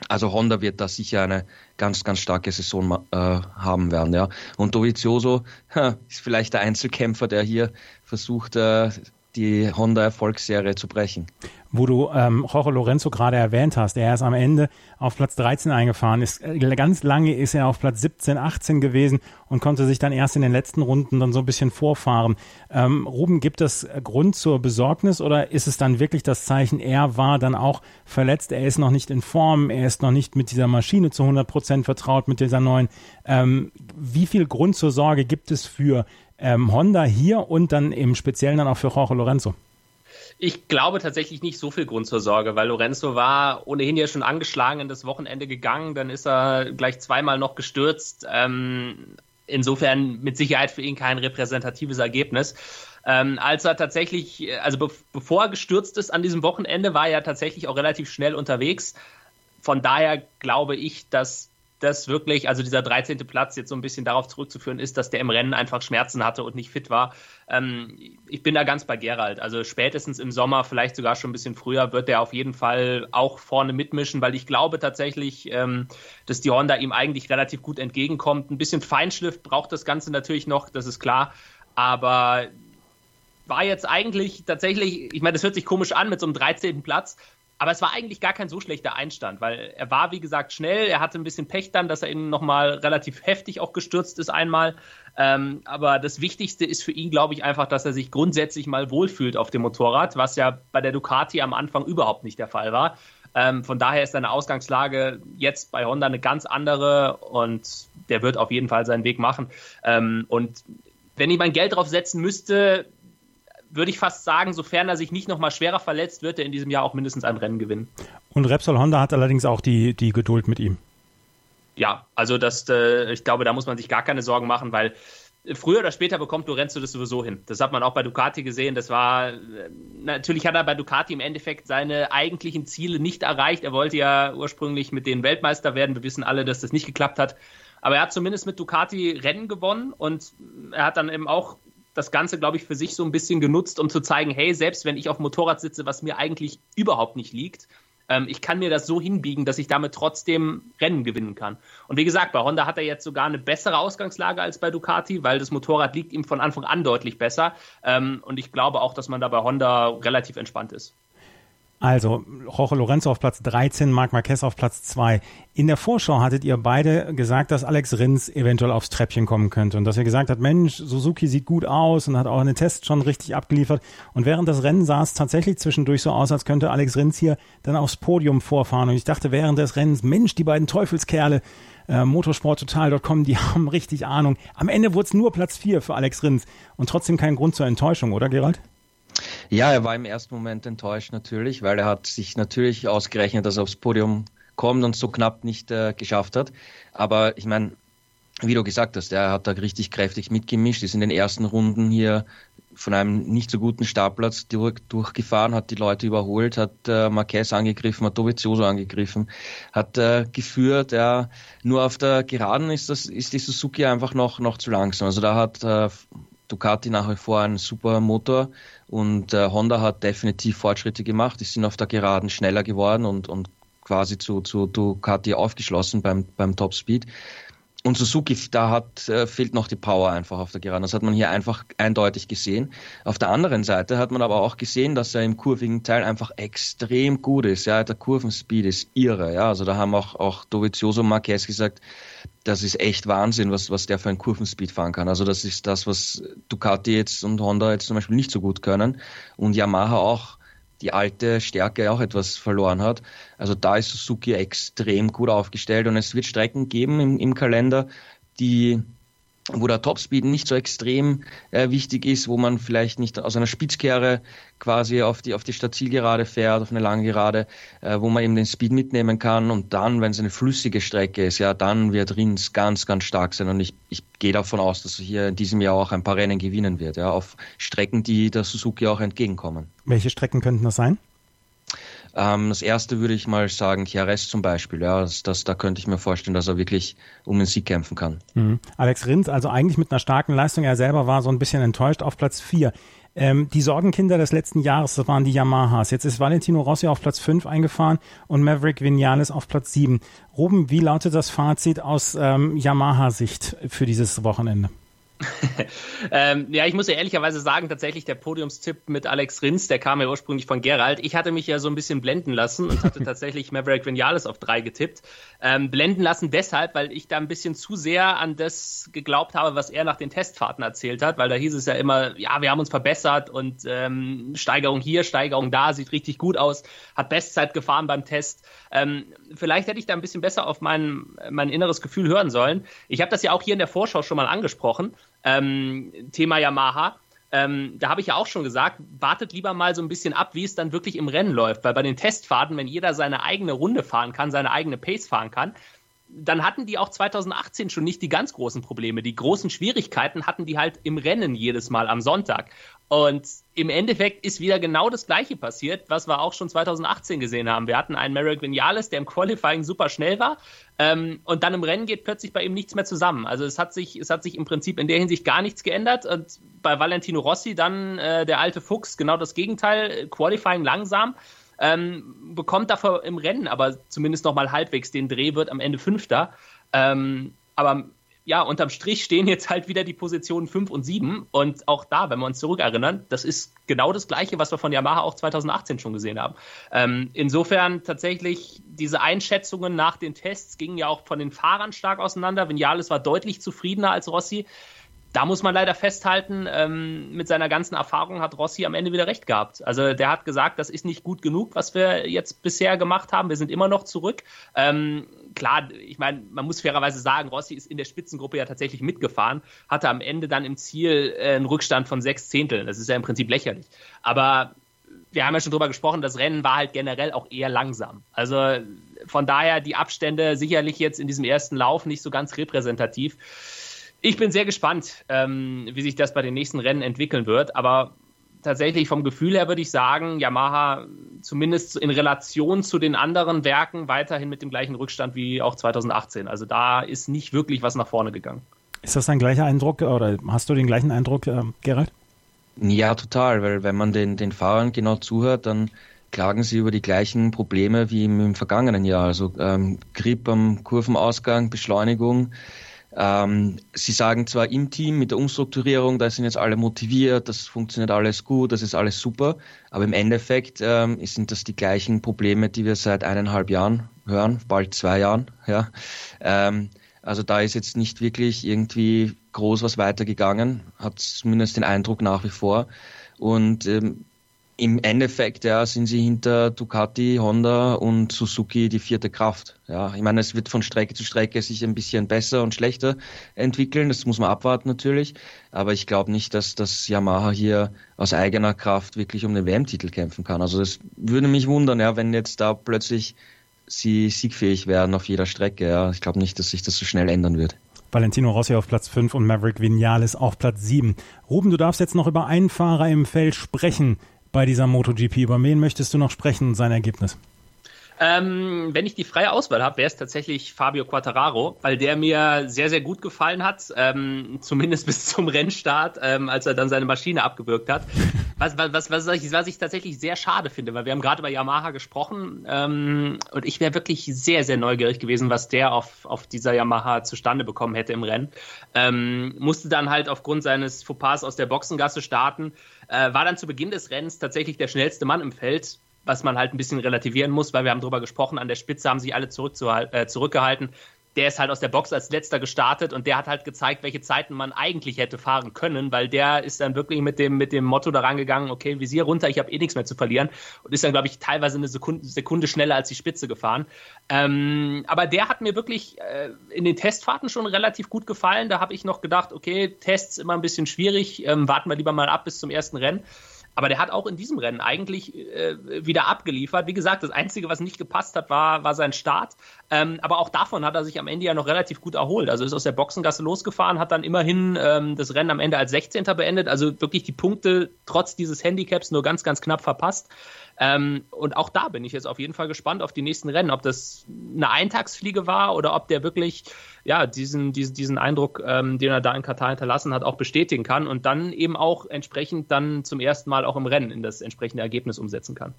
Also Honda wird da sicher eine ganz, ganz starke Saison äh, haben werden. Ja. Und Dovizioso ist vielleicht der Einzelkämpfer, der hier versucht, äh, die Honda-Erfolgsserie zu brechen
wo du ähm, Jorge Lorenzo gerade erwähnt hast. Er ist am Ende auf Platz 13 eingefahren. Ist, äh, ganz lange ist er auf Platz 17, 18 gewesen und konnte sich dann erst in den letzten Runden dann so ein bisschen vorfahren. Ähm, Ruben, gibt es Grund zur Besorgnis oder ist es dann wirklich das Zeichen, er war dann auch verletzt, er ist noch nicht in Form, er ist noch nicht mit dieser Maschine zu 100 Prozent vertraut, mit dieser neuen. Ähm, wie viel Grund zur Sorge gibt es für ähm, Honda hier und dann im Speziellen dann auch für Jorge Lorenzo?
Ich glaube tatsächlich nicht so viel Grund zur Sorge, weil Lorenzo war ohnehin ja schon angeschlagen in das Wochenende gegangen, dann ist er gleich zweimal noch gestürzt. Ähm, insofern mit Sicherheit für ihn kein repräsentatives Ergebnis. Ähm, als er tatsächlich, also be bevor er gestürzt ist an diesem Wochenende, war er tatsächlich auch relativ schnell unterwegs. Von daher glaube ich, dass das wirklich, also dieser 13. Platz jetzt so ein bisschen darauf zurückzuführen ist, dass der im Rennen einfach Schmerzen hatte und nicht fit war. Ähm, ich bin da ganz bei Gerald. Also spätestens im Sommer, vielleicht sogar schon ein bisschen früher, wird er auf jeden Fall auch vorne mitmischen, weil ich glaube tatsächlich, ähm, dass die Honda ihm eigentlich relativ gut entgegenkommt. Ein bisschen Feinschliff braucht das Ganze natürlich noch, das ist klar. Aber war jetzt eigentlich tatsächlich, ich meine, das hört sich komisch an mit so einem 13. Platz, aber es war eigentlich gar kein so schlechter Einstand, weil er war, wie gesagt, schnell. Er hatte ein bisschen Pech dann, dass er ihn nochmal relativ heftig auch gestürzt ist einmal. Ähm, aber das Wichtigste ist für ihn, glaube ich, einfach, dass er sich grundsätzlich mal wohlfühlt auf dem Motorrad, was ja bei der Ducati am Anfang überhaupt nicht der Fall war. Ähm, von daher ist seine Ausgangslage jetzt bei Honda eine ganz andere und der wird auf jeden Fall seinen Weg machen. Ähm, und wenn ich mein Geld drauf setzen müsste, würde ich fast sagen, sofern er sich nicht nochmal schwerer verletzt, wird er in diesem Jahr auch mindestens ein Rennen gewinnen.
Und Repsol Honda hat allerdings auch die, die Geduld mit ihm.
Ja, also das, äh, ich glaube, da muss man sich gar keine Sorgen machen, weil früher oder später bekommt Lorenzo das sowieso hin. Das hat man auch bei Ducati gesehen. Das war, äh, natürlich hat er bei Ducati im Endeffekt seine eigentlichen Ziele nicht erreicht. Er wollte ja ursprünglich mit denen Weltmeister werden. Wir wissen alle, dass das nicht geklappt hat. Aber er hat zumindest mit Ducati Rennen gewonnen und er hat dann eben auch das Ganze, glaube ich, für sich so ein bisschen genutzt, um zu zeigen, hey, selbst wenn ich auf Motorrad sitze, was mir eigentlich überhaupt nicht liegt, ähm, ich kann mir das so hinbiegen, dass ich damit trotzdem Rennen gewinnen kann. Und wie gesagt, bei Honda hat er jetzt sogar eine bessere Ausgangslage als bei Ducati, weil das Motorrad liegt ihm von Anfang an deutlich besser. Ähm, und ich glaube auch, dass man da bei Honda relativ entspannt ist.
Also, Jorge Lorenzo auf Platz 13, Marc Marquez auf Platz 2. In der Vorschau hattet ihr beide gesagt, dass Alex Rins eventuell aufs Treppchen kommen könnte und dass ihr gesagt habt, Mensch, Suzuki sieht gut aus und hat auch eine Test schon richtig abgeliefert. Und während das Rennen sah es tatsächlich zwischendurch so aus, als könnte Alex Rins hier dann aufs Podium vorfahren. Und ich dachte während des Rennens, Mensch, die beiden Teufelskerle, äh, motorsporttotal.com, die haben richtig Ahnung. Am Ende wurde es nur Platz 4 für Alex Rins und trotzdem kein Grund zur Enttäuschung, oder Gerald?
Ja, er war im ersten Moment enttäuscht natürlich, weil er hat sich natürlich ausgerechnet, dass er aufs Podium kommt und so knapp nicht äh, geschafft hat. Aber ich meine, wie du gesagt hast, er hat da richtig kräftig mitgemischt, ist in den ersten Runden hier von einem nicht so guten Startplatz durch, durchgefahren, hat die Leute überholt, hat äh, Marquez angegriffen, hat Dovizioso angegriffen, hat äh, geführt. Ja, nur auf der Geraden ist das ist die Suzuki einfach noch noch zu langsam. Also da hat äh, Ducati nach wie vor einen super Motor und äh, Honda hat definitiv Fortschritte gemacht. Die sind auf der Geraden schneller geworden und und quasi zu, zu Ducati aufgeschlossen beim, beim Top Speed. Und Suzuki, da hat, äh, fehlt noch die Power einfach auf der Geraden. Das hat man hier einfach eindeutig gesehen. Auf der anderen Seite hat man aber auch gesehen, dass er im kurvigen Teil einfach extrem gut ist. Ja, der Kurvenspeed ist irre. Ja, also da haben auch, auch Dovizioso Marquez gesagt, das ist echt Wahnsinn, was, was der für einen Kurvenspeed fahren kann. Also das ist das, was Ducati jetzt und Honda jetzt zum Beispiel nicht so gut können. Und Yamaha auch die alte Stärke auch etwas verloren hat. Also da ist Suzuki extrem gut aufgestellt und es wird Strecken geben im, im Kalender, die wo der Topspeed nicht so extrem äh, wichtig ist, wo man vielleicht nicht aus einer Spitzkehre quasi auf die, auf die Stadtzielgerade fährt, auf eine lange Gerade, äh, wo man eben den Speed mitnehmen kann und dann, wenn es eine flüssige Strecke ist, ja, dann wird Rins ganz, ganz stark sein und ich, ich gehe davon aus, dass er hier in diesem Jahr auch ein paar Rennen gewinnen wird, ja, auf Strecken, die der Suzuki auch entgegenkommen.
Welche Strecken könnten das sein?
Ähm, das erste würde ich mal sagen, Chiares zum Beispiel. Ja, das, das, da könnte ich mir vorstellen, dass er wirklich um den Sieg kämpfen kann.
Mhm. Alex Rins, also eigentlich mit einer starken Leistung. Er selber war so ein bisschen enttäuscht auf Platz 4. Ähm, die Sorgenkinder des letzten Jahres, das waren die Yamahas. Jetzt ist Valentino Rossi auf Platz 5 eingefahren und Maverick Vinales auf Platz 7. Ruben, wie lautet das Fazit aus ähm, Yamaha-Sicht für dieses Wochenende?
ähm, ja, ich muss ja ehrlicherweise sagen, tatsächlich der Podiumstipp mit Alex Rins, der kam ja ursprünglich von Gerald. Ich hatte mich ja so ein bisschen blenden lassen und hatte tatsächlich Maverick Vinales auf drei getippt. Ähm, blenden lassen deshalb, weil ich da ein bisschen zu sehr an das geglaubt habe, was er nach den Testfahrten erzählt hat, weil da hieß es ja immer, ja, wir haben uns verbessert und ähm, Steigerung hier, Steigerung da, sieht richtig gut aus, hat Bestzeit gefahren beim Test. Ähm, vielleicht hätte ich da ein bisschen besser auf mein, mein inneres Gefühl hören sollen. Ich habe das ja auch hier in der Vorschau schon mal angesprochen ähm, Thema Yamaha. Ähm, da habe ich ja auch schon gesagt, wartet lieber mal so ein bisschen ab, wie es dann wirklich im Rennen läuft, weil bei den Testfahrten, wenn jeder seine eigene Runde fahren kann, seine eigene Pace fahren kann, dann hatten die auch 2018 schon nicht die ganz großen Probleme. Die großen Schwierigkeiten hatten die halt im Rennen jedes Mal am Sonntag. Und im Endeffekt ist wieder genau das Gleiche passiert, was wir auch schon 2018 gesehen haben. Wir hatten einen Merrick Vinales, der im Qualifying super schnell war. Ähm, und dann im Rennen geht plötzlich bei ihm nichts mehr zusammen. Also es hat sich, es hat sich im Prinzip in der Hinsicht gar nichts geändert. Und bei Valentino Rossi dann äh, der alte Fuchs, genau das Gegenteil. Qualifying langsam. Ähm, bekommt dafür im Rennen aber zumindest noch mal halbwegs den Dreh, wird am Ende Fünfter. Ähm, aber ja, unterm Strich stehen jetzt halt wieder die Positionen 5 und 7. Und auch da, wenn wir uns zurückerinnern, das ist genau das Gleiche, was wir von Yamaha auch 2018 schon gesehen haben. Ähm, insofern tatsächlich diese Einschätzungen nach den Tests gingen ja auch von den Fahrern stark auseinander. Vinales war deutlich zufriedener als Rossi. Da muss man leider festhalten, ähm, mit seiner ganzen Erfahrung hat Rossi am Ende wieder recht gehabt. Also der hat gesagt, das ist nicht gut genug, was wir jetzt bisher gemacht haben. Wir sind immer noch zurück. Ähm, klar, ich meine, man muss fairerweise sagen, Rossi ist in der Spitzengruppe ja tatsächlich mitgefahren, hatte am Ende dann im Ziel äh, einen Rückstand von sechs Zehnteln. Das ist ja im Prinzip lächerlich. Aber wir haben ja schon drüber gesprochen, das Rennen war halt generell auch eher langsam. Also von daher die Abstände sicherlich jetzt in diesem ersten Lauf nicht so ganz repräsentativ. Ich bin sehr gespannt, ähm, wie sich das bei den nächsten Rennen entwickeln wird. Aber tatsächlich vom Gefühl her würde ich sagen, Yamaha zumindest in Relation zu den anderen Werken weiterhin mit dem gleichen Rückstand wie auch 2018. Also da ist nicht wirklich was nach vorne gegangen.
Ist das dein gleicher Eindruck oder hast du den gleichen Eindruck, äh, Gerald?
Ja, total, weil wenn man den, den Fahrern genau zuhört, dann klagen sie über die gleichen Probleme wie im, im vergangenen Jahr. Also ähm, Grip am Kurvenausgang, Beschleunigung, ähm, sie sagen zwar im Team mit der Umstrukturierung, da sind jetzt alle motiviert, das funktioniert alles gut, das ist alles super, aber im Endeffekt ähm, sind das die gleichen Probleme, die wir seit eineinhalb Jahren hören, bald zwei Jahren. Ja. Ähm, also da ist jetzt nicht wirklich irgendwie groß was weitergegangen, hat zumindest den Eindruck nach wie vor. Und ähm, im Endeffekt ja, sind sie hinter Ducati, Honda und Suzuki die vierte Kraft. Ja, ich meine, es wird von Strecke zu Strecke sich ein bisschen besser und schlechter entwickeln. Das muss man abwarten natürlich. Aber ich glaube nicht, dass das Yamaha hier aus eigener Kraft wirklich um den WM-Titel kämpfen kann. Also das würde mich wundern, ja, wenn jetzt da plötzlich sie siegfähig werden auf jeder Strecke. Ja, ich glaube nicht, dass sich das so schnell ändern wird.
Valentino Rossi auf Platz 5 und Maverick Vinales auf Platz 7. Ruben, du darfst jetzt noch über einen Fahrer im Feld sprechen bei dieser MotoGP. Über wen möchtest du noch sprechen und sein Ergebnis?
Ähm, wenn ich die freie Auswahl habe, wäre es tatsächlich Fabio Quattararo, weil der mir sehr, sehr gut gefallen hat, ähm, zumindest bis zum Rennstart, ähm, als er dann seine Maschine abgewürgt hat. Was, was, was, ich, was ich tatsächlich sehr schade finde, weil wir haben gerade über Yamaha gesprochen ähm, und ich wäre wirklich sehr, sehr neugierig gewesen, was der auf, auf dieser Yamaha zustande bekommen hätte im Rennen. Ähm, musste dann halt aufgrund seines Fauxpas aus der Boxengasse starten, äh, war dann zu Beginn des Rennens tatsächlich der schnellste Mann im Feld, was man halt ein bisschen relativieren muss, weil wir haben darüber gesprochen, an der Spitze haben sich alle äh, zurückgehalten. Der ist halt aus der Box als letzter gestartet und der hat halt gezeigt, welche Zeiten man eigentlich hätte fahren können, weil der ist dann wirklich mit dem, mit dem Motto daran gegangen, okay, Visier runter, ich habe eh nichts mehr zu verlieren und ist dann, glaube ich, teilweise eine Sekunde, Sekunde schneller als die Spitze gefahren. Ähm, aber der hat mir wirklich äh, in den Testfahrten schon relativ gut gefallen. Da habe ich noch gedacht, okay, Tests immer ein bisschen schwierig, ähm, warten wir lieber mal ab bis zum ersten Rennen. Aber der hat auch in diesem Rennen eigentlich äh, wieder abgeliefert. Wie gesagt, das Einzige, was nicht gepasst hat, war, war sein Start. Ähm, aber auch davon hat er sich am Ende ja noch relativ gut erholt. Also ist aus der Boxengasse losgefahren, hat dann immerhin ähm, das Rennen am Ende als 16. beendet. Also wirklich die Punkte trotz dieses Handicaps nur ganz, ganz knapp verpasst. Ähm, und auch da bin ich jetzt auf jeden Fall gespannt auf die nächsten Rennen, ob das eine Eintagsfliege war oder ob der wirklich ja, diesen, diesen, diesen Eindruck, ähm, den er da in Katar hinterlassen hat, auch bestätigen kann und dann eben auch entsprechend dann zum ersten Mal auch im Rennen in das entsprechende Ergebnis umsetzen kann.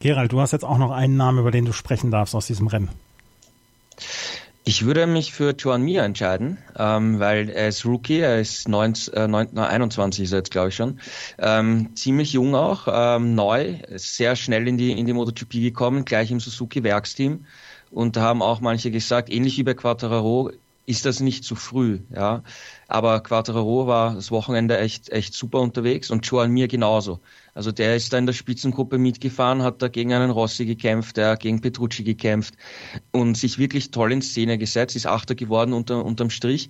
Gerald, du hast jetzt auch noch einen Namen, über den du sprechen darfst aus diesem Rennen.
Ich würde mich für Joan Mir entscheiden, ähm, weil er ist Rookie, er ist 19, äh, 19, 21 ist er jetzt, glaube ich schon. Ähm, ziemlich jung auch, ähm, neu, sehr schnell in die, in die MotoGP gekommen, gleich im Suzuki-Werksteam. Und da haben auch manche gesagt, ähnlich wie bei Quattararo, ist das nicht zu früh, ja. Aber Quattararo war das Wochenende echt, echt super unterwegs und Joan Mir genauso. Also der ist da in der Spitzengruppe mitgefahren, hat da gegen einen Rossi gekämpft, der gegen Petrucci gekämpft und sich wirklich toll in Szene gesetzt, ist Achter geworden unter, unterm Strich.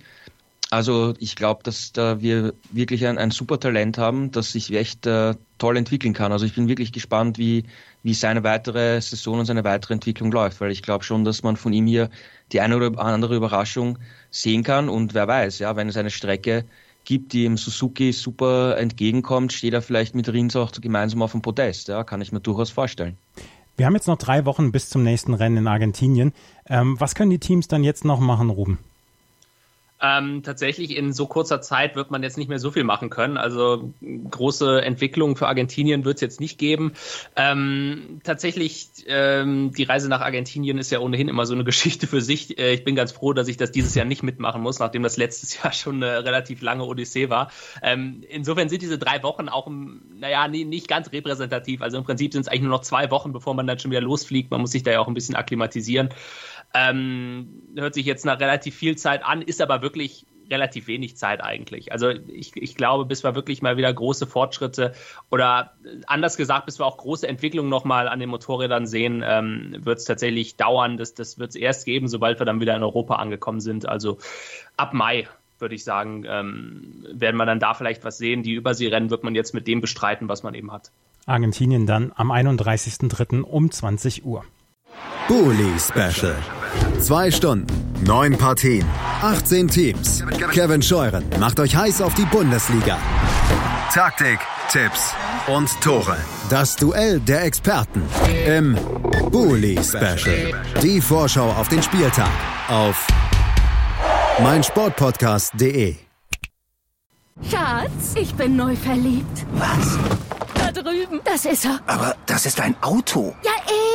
Also ich glaube, dass da wir wirklich ein, ein super Talent haben, das sich echt äh, toll entwickeln kann. Also ich bin wirklich gespannt, wie, wie seine weitere Saison und seine weitere Entwicklung läuft, weil ich glaube schon, dass man von ihm hier die eine oder andere Überraschung sehen kann und wer weiß, ja, wenn es eine Strecke gibt, die im Suzuki super entgegenkommt, steht er vielleicht mit Rins auch gemeinsam auf dem Podest. Ja, kann ich mir durchaus vorstellen.
Wir haben jetzt noch drei Wochen bis zum nächsten Rennen in Argentinien. Ähm, was können die Teams dann jetzt noch machen, Ruben?
Ähm, tatsächlich in so kurzer Zeit wird man jetzt nicht mehr so viel machen können. Also große Entwicklungen für Argentinien wird es jetzt nicht geben. Ähm, tatsächlich, ähm, die Reise nach Argentinien ist ja ohnehin immer so eine Geschichte für sich. Äh, ich bin ganz froh, dass ich das dieses Jahr nicht mitmachen muss, nachdem das letztes Jahr schon eine relativ lange Odyssee war. Ähm, insofern sind diese drei Wochen auch, naja, nie, nicht ganz repräsentativ. Also im Prinzip sind es eigentlich nur noch zwei Wochen, bevor man dann schon wieder losfliegt. Man muss sich da ja auch ein bisschen akklimatisieren. Ähm, hört sich jetzt nach relativ viel Zeit an, ist aber wirklich relativ wenig Zeit eigentlich. Also ich, ich glaube, bis wir wirklich mal wieder große Fortschritte oder anders gesagt, bis wir auch große Entwicklungen nochmal an den Motorrädern sehen, ähm, wird es tatsächlich dauern. Das, das wird es erst geben, sobald wir dann wieder in Europa angekommen sind. Also ab Mai würde ich sagen, ähm, werden wir dann da vielleicht was sehen. Die Überseerennen wird man jetzt mit dem bestreiten, was man eben hat.
Argentinien dann am 31.03. um 20 Uhr.
Bully Special. Zwei Stunden, neun Partien, 18 Teams. Kevin Scheuren macht euch heiß auf die Bundesliga. Taktik, Tipps und Tore. Das Duell der Experten im Bully Special. Die Vorschau auf den Spieltag auf meinsportpodcast.de.
Schatz, ich bin neu verliebt.
Was?
Da drüben. Das ist er.
Aber das ist ein Auto.
Ja,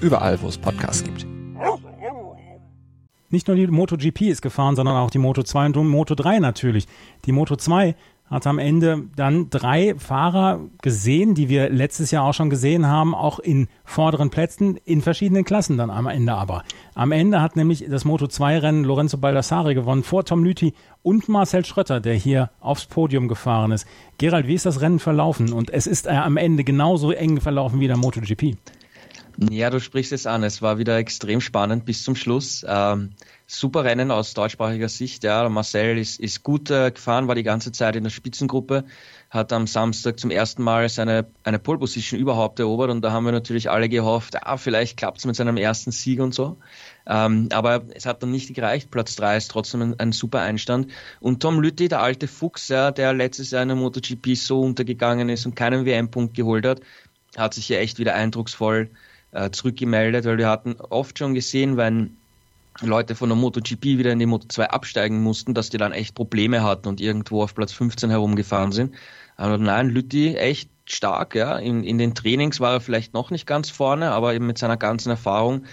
Überall, wo es Podcasts gibt.
Nicht nur die MotoGP ist gefahren, sondern auch die Moto 2 und die Moto 3 natürlich. Die Moto 2 hat am Ende dann drei Fahrer gesehen, die wir letztes Jahr auch schon gesehen haben, auch in vorderen Plätzen, in verschiedenen Klassen dann am Ende aber. Am Ende hat nämlich das Moto2-Rennen Lorenzo Baldassari gewonnen, vor Tom Lüthi und Marcel Schrötter, der hier aufs Podium gefahren ist. Gerald, wie ist das Rennen verlaufen? Und es ist am Ende genauso eng verlaufen wie der MotoGP.
Ja, du sprichst es an. Es war wieder extrem spannend bis zum Schluss. Ähm, super Rennen aus deutschsprachiger Sicht. Ja, Marcel ist, ist gut äh, gefahren, war die ganze Zeit in der Spitzengruppe, hat am Samstag zum ersten Mal seine eine Pole Position überhaupt erobert und da haben wir natürlich alle gehofft, ah, vielleicht klappt es mit seinem ersten Sieg und so. Ähm, aber es hat dann nicht gereicht. Platz drei ist trotzdem ein, ein super Einstand. Und Tom Lütti, der alte Fuchs, ja, der letztes Jahr in der MotoGP so untergegangen ist und keinen WM-Punkt geholt hat, hat sich hier echt wieder eindrucksvoll äh, zurückgemeldet, weil wir hatten oft schon gesehen, wenn Leute von der MotoGP wieder in die Moto2 absteigen mussten, dass die dann echt Probleme hatten und irgendwo auf Platz 15 herumgefahren sind. Aber nein, Lütti echt stark, ja. In, in den Trainings war er vielleicht noch nicht ganz vorne, aber eben mit seiner ganzen Erfahrung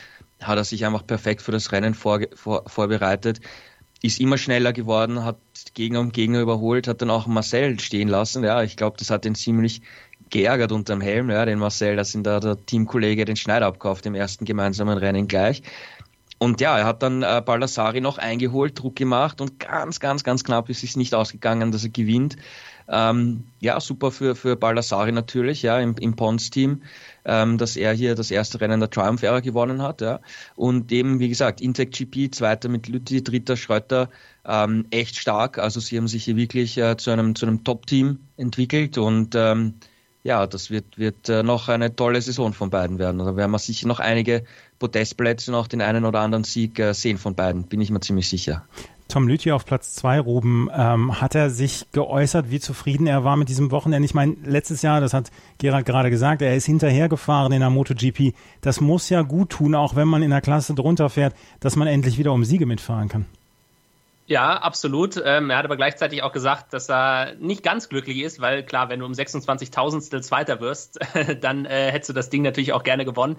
hat er sich einfach perfekt für das Rennen vor, vor, vorbereitet. Ist immer schneller geworden, hat Gegner um Gegner überholt, hat dann auch Marcel stehen lassen. Ja, ich glaube, das hat ihn ziemlich geärgert unterm Helm, ja, den Marcel, dass ihn da der Teamkollege den Schneider abkauft im ersten gemeinsamen Rennen gleich. Und ja, er hat dann äh, Baldassari noch eingeholt, Druck gemacht und ganz, ganz, ganz knapp ist es nicht ausgegangen, dass er gewinnt. Ähm, ja, super für, für Baldassari natürlich, ja, im, im Pons-Team, ähm, dass er hier das erste Rennen der Triumph-Ära gewonnen hat, ja. Und eben, wie gesagt, Intec GP, zweiter mit Lütti, dritter Schröter, ähm, echt stark. Also sie haben sich hier wirklich äh, zu einem, zu einem Top-Team entwickelt und ähm, ja, das wird, wird äh, noch eine tolle Saison von beiden werden. Da werden wir sicher noch einige Podestplätze und auch den einen oder anderen Sieg äh, sehen von beiden, bin ich mir ziemlich sicher.
Tom Lüthi auf Platz zwei, Ruben, ähm, hat er sich geäußert, wie zufrieden er war mit diesem Wochenende? Ich meine, letztes Jahr, das hat Gerald gerade gesagt, er ist hinterhergefahren in der MotoGP. Das muss ja gut tun, auch wenn man in der Klasse drunter fährt, dass man endlich wieder um Siege mitfahren kann.
Ja, absolut. Ähm, er hat aber gleichzeitig auch gesagt, dass er nicht ganz glücklich ist, weil klar, wenn du um 26.000 Zweiter wirst, dann äh, hättest du das Ding natürlich auch gerne gewonnen.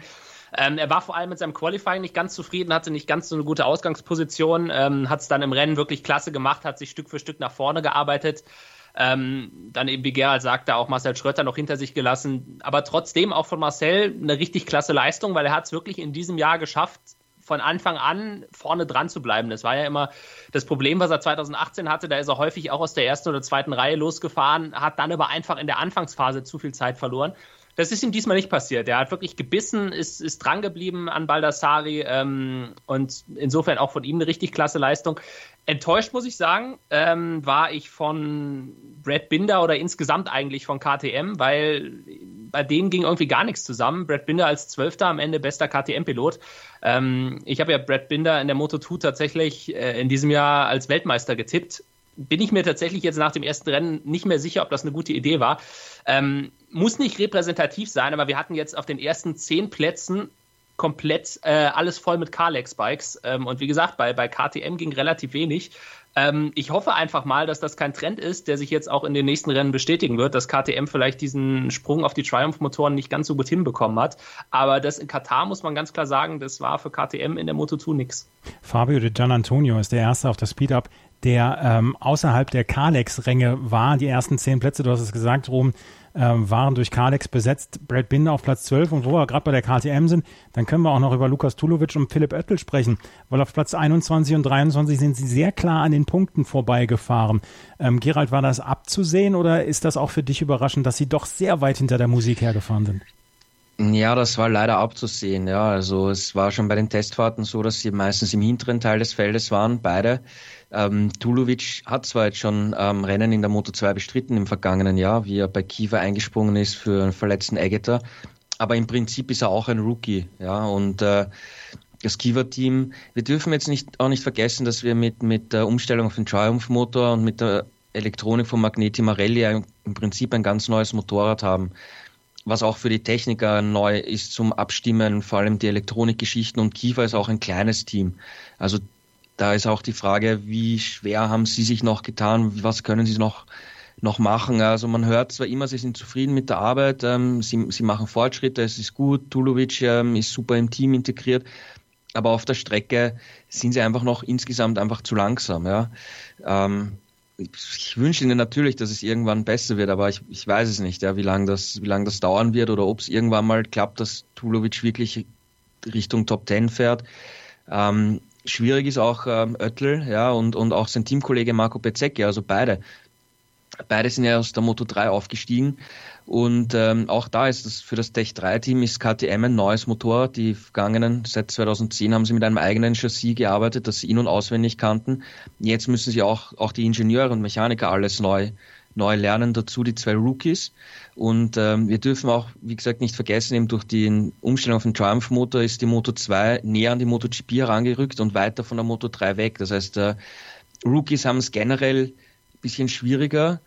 Ähm, er war vor allem mit seinem Qualifying nicht ganz zufrieden, hatte nicht ganz so eine gute Ausgangsposition, ähm, hat es dann im Rennen wirklich klasse gemacht, hat sich Stück für Stück nach vorne gearbeitet. Ähm, dann eben, wie Gerald sagte, auch Marcel Schröter noch hinter sich gelassen. Aber trotzdem auch von Marcel eine richtig klasse Leistung, weil er hat es wirklich in diesem Jahr geschafft, von Anfang an vorne dran zu bleiben. Das war ja immer das Problem, was er 2018 hatte. Da ist er häufig auch aus der ersten oder zweiten Reihe losgefahren, hat dann aber einfach in der Anfangsphase zu viel Zeit verloren. Das ist ihm diesmal nicht passiert. Er hat wirklich gebissen, ist, ist drangeblieben an Baldassari ähm, und insofern auch von ihm eine richtig klasse Leistung. Enttäuscht, muss ich sagen, ähm, war ich von Brad Binder oder insgesamt eigentlich von KTM, weil bei denen ging irgendwie gar nichts zusammen. Brad Binder als Zwölfter am Ende bester KTM-Pilot. Ähm, ich habe ja Brad Binder in der Moto2 tatsächlich äh, in diesem Jahr als Weltmeister getippt. Bin ich mir tatsächlich jetzt nach dem ersten Rennen nicht mehr sicher, ob das eine gute Idee war. Ähm, muss nicht repräsentativ sein, aber wir hatten jetzt auf den ersten zehn Plätzen komplett äh, alles voll mit Carlex-Bikes. Ähm, und wie gesagt, bei, bei KTM ging relativ wenig. Ähm, ich hoffe einfach mal, dass das kein Trend ist, der sich jetzt auch in den nächsten Rennen bestätigen wird, dass KTM vielleicht diesen Sprung auf die Triumph-Motoren nicht ganz so gut hinbekommen hat. Aber das in Katar muss man ganz klar sagen, das war für KTM in der Moto2 nix.
Fabio de Gian Antonio ist der Erste auf der Speed-Up, der ähm, außerhalb der Kalex-Ränge war. Die ersten zehn Plätze, du hast es gesagt, Rom, ähm, waren durch Kalex besetzt. Brad Binder auf Platz 12 und wo wir gerade bei der KTM sind, dann können wir auch noch über Lukas Tulovic und Philipp Oettel sprechen, weil auf Platz 21 und 23 sind sie sehr klar an den Punkten vorbeigefahren. Ähm, Gerald, war das abzusehen oder ist das auch für dich überraschend, dass sie doch sehr weit hinter der Musik hergefahren sind?
Ja, das war leider abzusehen. Ja, also es war schon bei den Testfahrten so, dass sie meistens im hinteren Teil des Feldes waren, beide. Ähm, Tulovic hat zwar jetzt schon ähm, Rennen in der Moto 2 bestritten im vergangenen Jahr, wie er bei Kiefer eingesprungen ist für einen verletzten Agatha, aber im Prinzip ist er auch ein Rookie, ja, und äh, das Kiva-Team, wir dürfen jetzt nicht, auch nicht vergessen, dass wir mit, mit der Umstellung auf den Triumph-Motor und mit der Elektronik von Magneti Marelli im Prinzip ein ganz neues Motorrad haben, was auch für die Techniker neu ist zum Abstimmen, vor allem die Elektronikgeschichten und Kiefer ist auch ein kleines Team. Also da ist auch die Frage, wie schwer haben Sie sich noch getan, was können Sie noch, noch machen? Also man hört zwar immer, Sie sind zufrieden mit der Arbeit, ähm, Sie, Sie machen Fortschritte, es ist gut, Tulovic ähm, ist super im Team integriert, aber auf der Strecke sind Sie einfach noch insgesamt einfach zu langsam. Ja? Ähm, ich wünsche Ihnen natürlich, dass es irgendwann besser wird, aber ich, ich weiß es nicht, ja, wie lange das, wie lange das dauern wird oder ob es irgendwann mal klappt, dass Tulovic wirklich Richtung Top Ten fährt. Ähm, schwierig ist auch ähm, Oettel, ja, und, und auch sein Teamkollege Marco Bezzecchi, also beide. Beide sind ja aus der Moto 3 aufgestiegen. Und ähm, auch da ist das für das Tech 3 Team ist KTM ein neues Motorrad. Die vergangenen, seit 2010 haben sie mit einem eigenen Chassis gearbeitet, das sie in- und auswendig kannten. Jetzt müssen sie auch, auch die Ingenieure und Mechaniker alles neu, neu lernen. Dazu die zwei Rookies. Und ähm, wir dürfen auch, wie gesagt, nicht vergessen, eben durch die Umstellung auf den Triumph-Motor ist die Moto 2 näher an die MotoGP herangerückt und weiter von der Moto 3 weg. Das heißt, äh, Rookies haben es generell ein bisschen schwieriger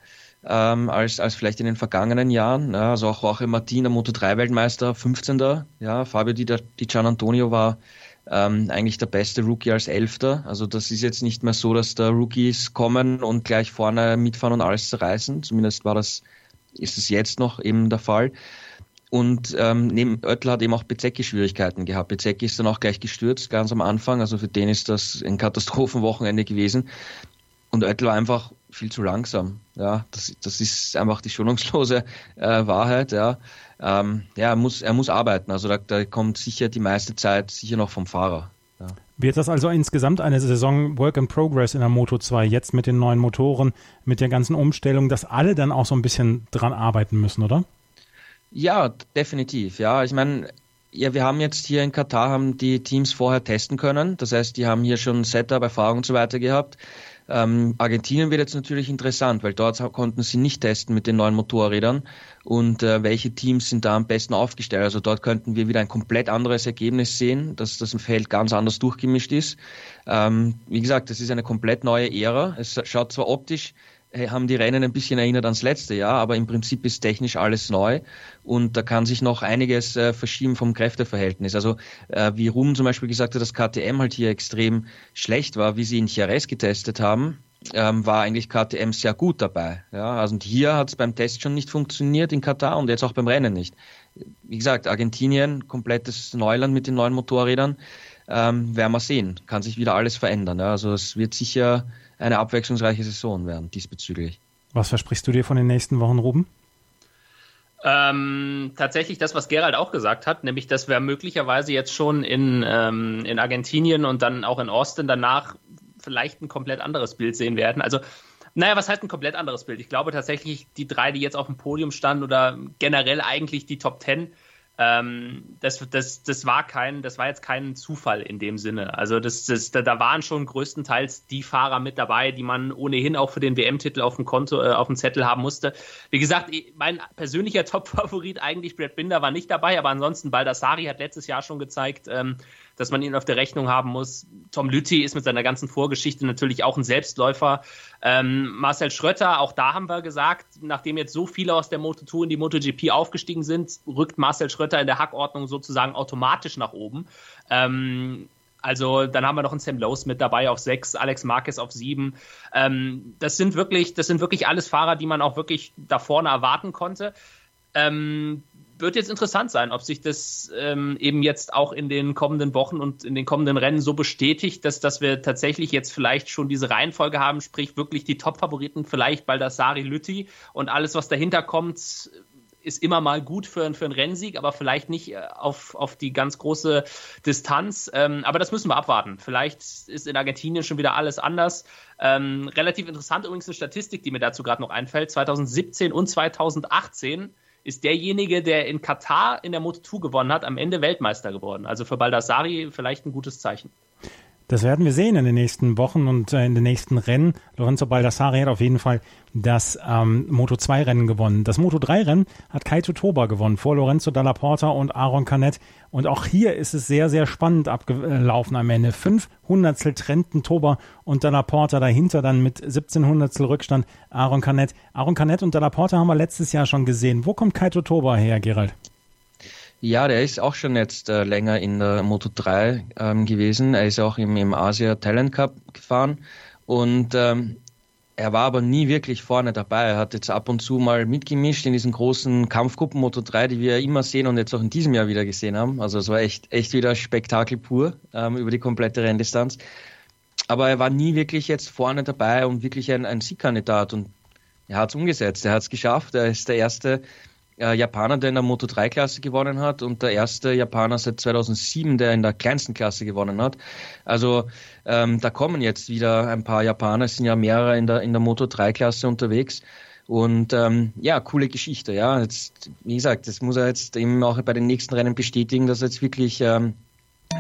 ähm, als, als vielleicht in den vergangenen Jahren. Ja, also auch Jorge Martin, der Moto3-Weltmeister, 15. Ja, Fabio Di, Di Gian Antonio war ähm, eigentlich der beste Rookie als Elfter. Also das ist jetzt nicht mehr so, dass da Rookies kommen und gleich vorne mitfahren und alles zerreißen. Zumindest war das, ist es jetzt noch eben der Fall. Und ähm, neben Oettel hat eben auch Bezecki Schwierigkeiten gehabt. Bezecki ist dann auch gleich gestürzt, ganz am Anfang. Also für den ist das ein Katastrophenwochenende gewesen. Und Oettel war einfach viel zu langsam. Ja, das, das ist einfach die schonungslose äh, Wahrheit. Ja, ähm, ja er, muss, er muss arbeiten. Also da, da kommt sicher die meiste Zeit sicher noch vom Fahrer. Ja.
Wird das also insgesamt eine Saison Work in Progress in der Moto 2 jetzt mit den neuen Motoren, mit der ganzen Umstellung, dass alle dann auch so ein bisschen dran arbeiten müssen, oder?
Ja, definitiv. Ja, ich meine, ja, wir haben jetzt hier in Katar haben die Teams vorher testen können. Das heißt, die haben hier schon Setup, Erfahrung und so weiter gehabt. Ähm, Argentinien wird jetzt natürlich interessant, weil dort konnten sie nicht testen mit den neuen Motorrädern und äh, welche Teams sind da am besten aufgestellt. Also dort könnten wir wieder ein komplett anderes Ergebnis sehen, dass das Feld ganz anders durchgemischt ist. Ähm, wie gesagt, das ist eine komplett neue Ära. Es schaut zwar optisch haben die Rennen ein bisschen erinnert ans letzte Jahr, aber im Prinzip ist technisch alles neu und da kann sich noch einiges äh, verschieben vom Kräfteverhältnis. Also äh, wie Rum zum Beispiel gesagt hat, dass KTM halt hier extrem schlecht war, wie sie in Jerez getestet haben, ähm, war eigentlich KTM sehr gut dabei. Ja, also und hier hat es beim Test schon nicht funktioniert in Katar und jetzt auch beim Rennen nicht. Wie gesagt, Argentinien, komplettes Neuland mit den neuen Motorrädern, ähm, werden wir sehen. Kann sich wieder alles verändern. Ja. Also es wird sicher eine abwechslungsreiche Saison werden diesbezüglich.
Was versprichst du dir von den nächsten Wochen, Ruben?
Ähm, tatsächlich das, was Gerald auch gesagt hat, nämlich, dass wir möglicherweise jetzt schon in, ähm, in Argentinien und dann auch in Austin danach vielleicht ein komplett anderes Bild sehen werden. Also, naja, was heißt ein komplett anderes Bild? Ich glaube tatsächlich, die drei, die jetzt auf dem Podium standen oder generell eigentlich die Top Ten, ähm, das, das, das war kein, das war jetzt kein Zufall in dem Sinne. Also das, das, da, waren schon größtenteils die Fahrer mit dabei, die man ohnehin auch für den WM-Titel auf dem Konto, äh, auf dem Zettel haben musste. Wie gesagt, mein persönlicher Top-Favorit eigentlich Brad Binder war nicht dabei, aber ansonsten Baldassari hat letztes Jahr schon gezeigt, ähm, dass man ihn auf der Rechnung haben muss. Tom Lütti ist mit seiner ganzen Vorgeschichte natürlich auch ein Selbstläufer. Ähm, Marcel Schrötter, auch da haben wir gesagt, nachdem jetzt so viele aus der Moto2 in die MotoGP aufgestiegen sind, rückt Marcel Schrötter in der Hackordnung sozusagen automatisch nach oben. Ähm, also dann haben wir noch einen Sam Lowe mit dabei auf sechs, Alex Marquez auf sieben. Ähm, das sind wirklich, das sind wirklich alles Fahrer, die man auch wirklich da vorne erwarten konnte. Ähm, wird jetzt interessant sein, ob sich das ähm, eben jetzt auch in den kommenden Wochen und in den kommenden Rennen so bestätigt, dass, dass wir tatsächlich jetzt vielleicht schon diese Reihenfolge haben, sprich wirklich die Top-Favoriten, vielleicht Baldassari Lütti und alles, was dahinter kommt, ist immer mal gut für, für einen Rennsieg, aber vielleicht nicht äh, auf, auf die ganz große Distanz. Ähm, aber das müssen wir abwarten. Vielleicht ist in Argentinien schon wieder alles anders. Ähm, relativ interessant übrigens eine Statistik, die mir dazu gerade noch einfällt. 2017 und 2018 ist derjenige, der in Katar in der Moto2 gewonnen hat, am Ende Weltmeister geworden. Also für Baldassari vielleicht ein gutes Zeichen.
Das werden wir sehen in den nächsten Wochen und äh, in den nächsten Rennen. Lorenzo Baldassari hat auf jeden Fall das ähm, Moto2-Rennen gewonnen. Das Moto3-Rennen hat Kaito Toba gewonnen vor Lorenzo Dalla Porta und Aaron Canet. Und auch hier ist es sehr, sehr spannend abgelaufen am Ende. Fünf Hundertstel trennten Toba und Dalla Porta dahinter dann mit 17 Hundertstel Rückstand Aaron Canet. Aaron Canet und Dalla Porta haben wir letztes Jahr schon gesehen. Wo kommt Kaito Toba her, Gerald?
Ja, der ist auch schon jetzt äh, länger in der Moto 3 ähm, gewesen. Er ist auch im, im Asia Talent Cup gefahren und ähm, er war aber nie wirklich vorne dabei. Er hat jetzt ab und zu mal mitgemischt in diesen großen Kampfgruppen Moto 3, die wir immer sehen und jetzt auch in diesem Jahr wieder gesehen haben. Also es war echt, echt wieder Spektakel pur ähm, über die komplette Renndistanz. aber er war nie wirklich jetzt vorne dabei und wirklich ein, ein Siegkandidat. Und er hat es umgesetzt, er hat es geschafft. Er ist der erste äh, Japaner, der in der Moto 3 Klasse gewonnen hat und der erste Japaner seit 2007, der in der kleinsten Klasse gewonnen hat. Also ähm, da kommen jetzt wieder ein paar Japaner, es sind ja mehrere in der, in der Moto 3 Klasse unterwegs. Und ähm, ja, coole Geschichte. Ja, jetzt, wie gesagt, das muss er jetzt eben auch bei den nächsten Rennen bestätigen, dass er jetzt wirklich ähm,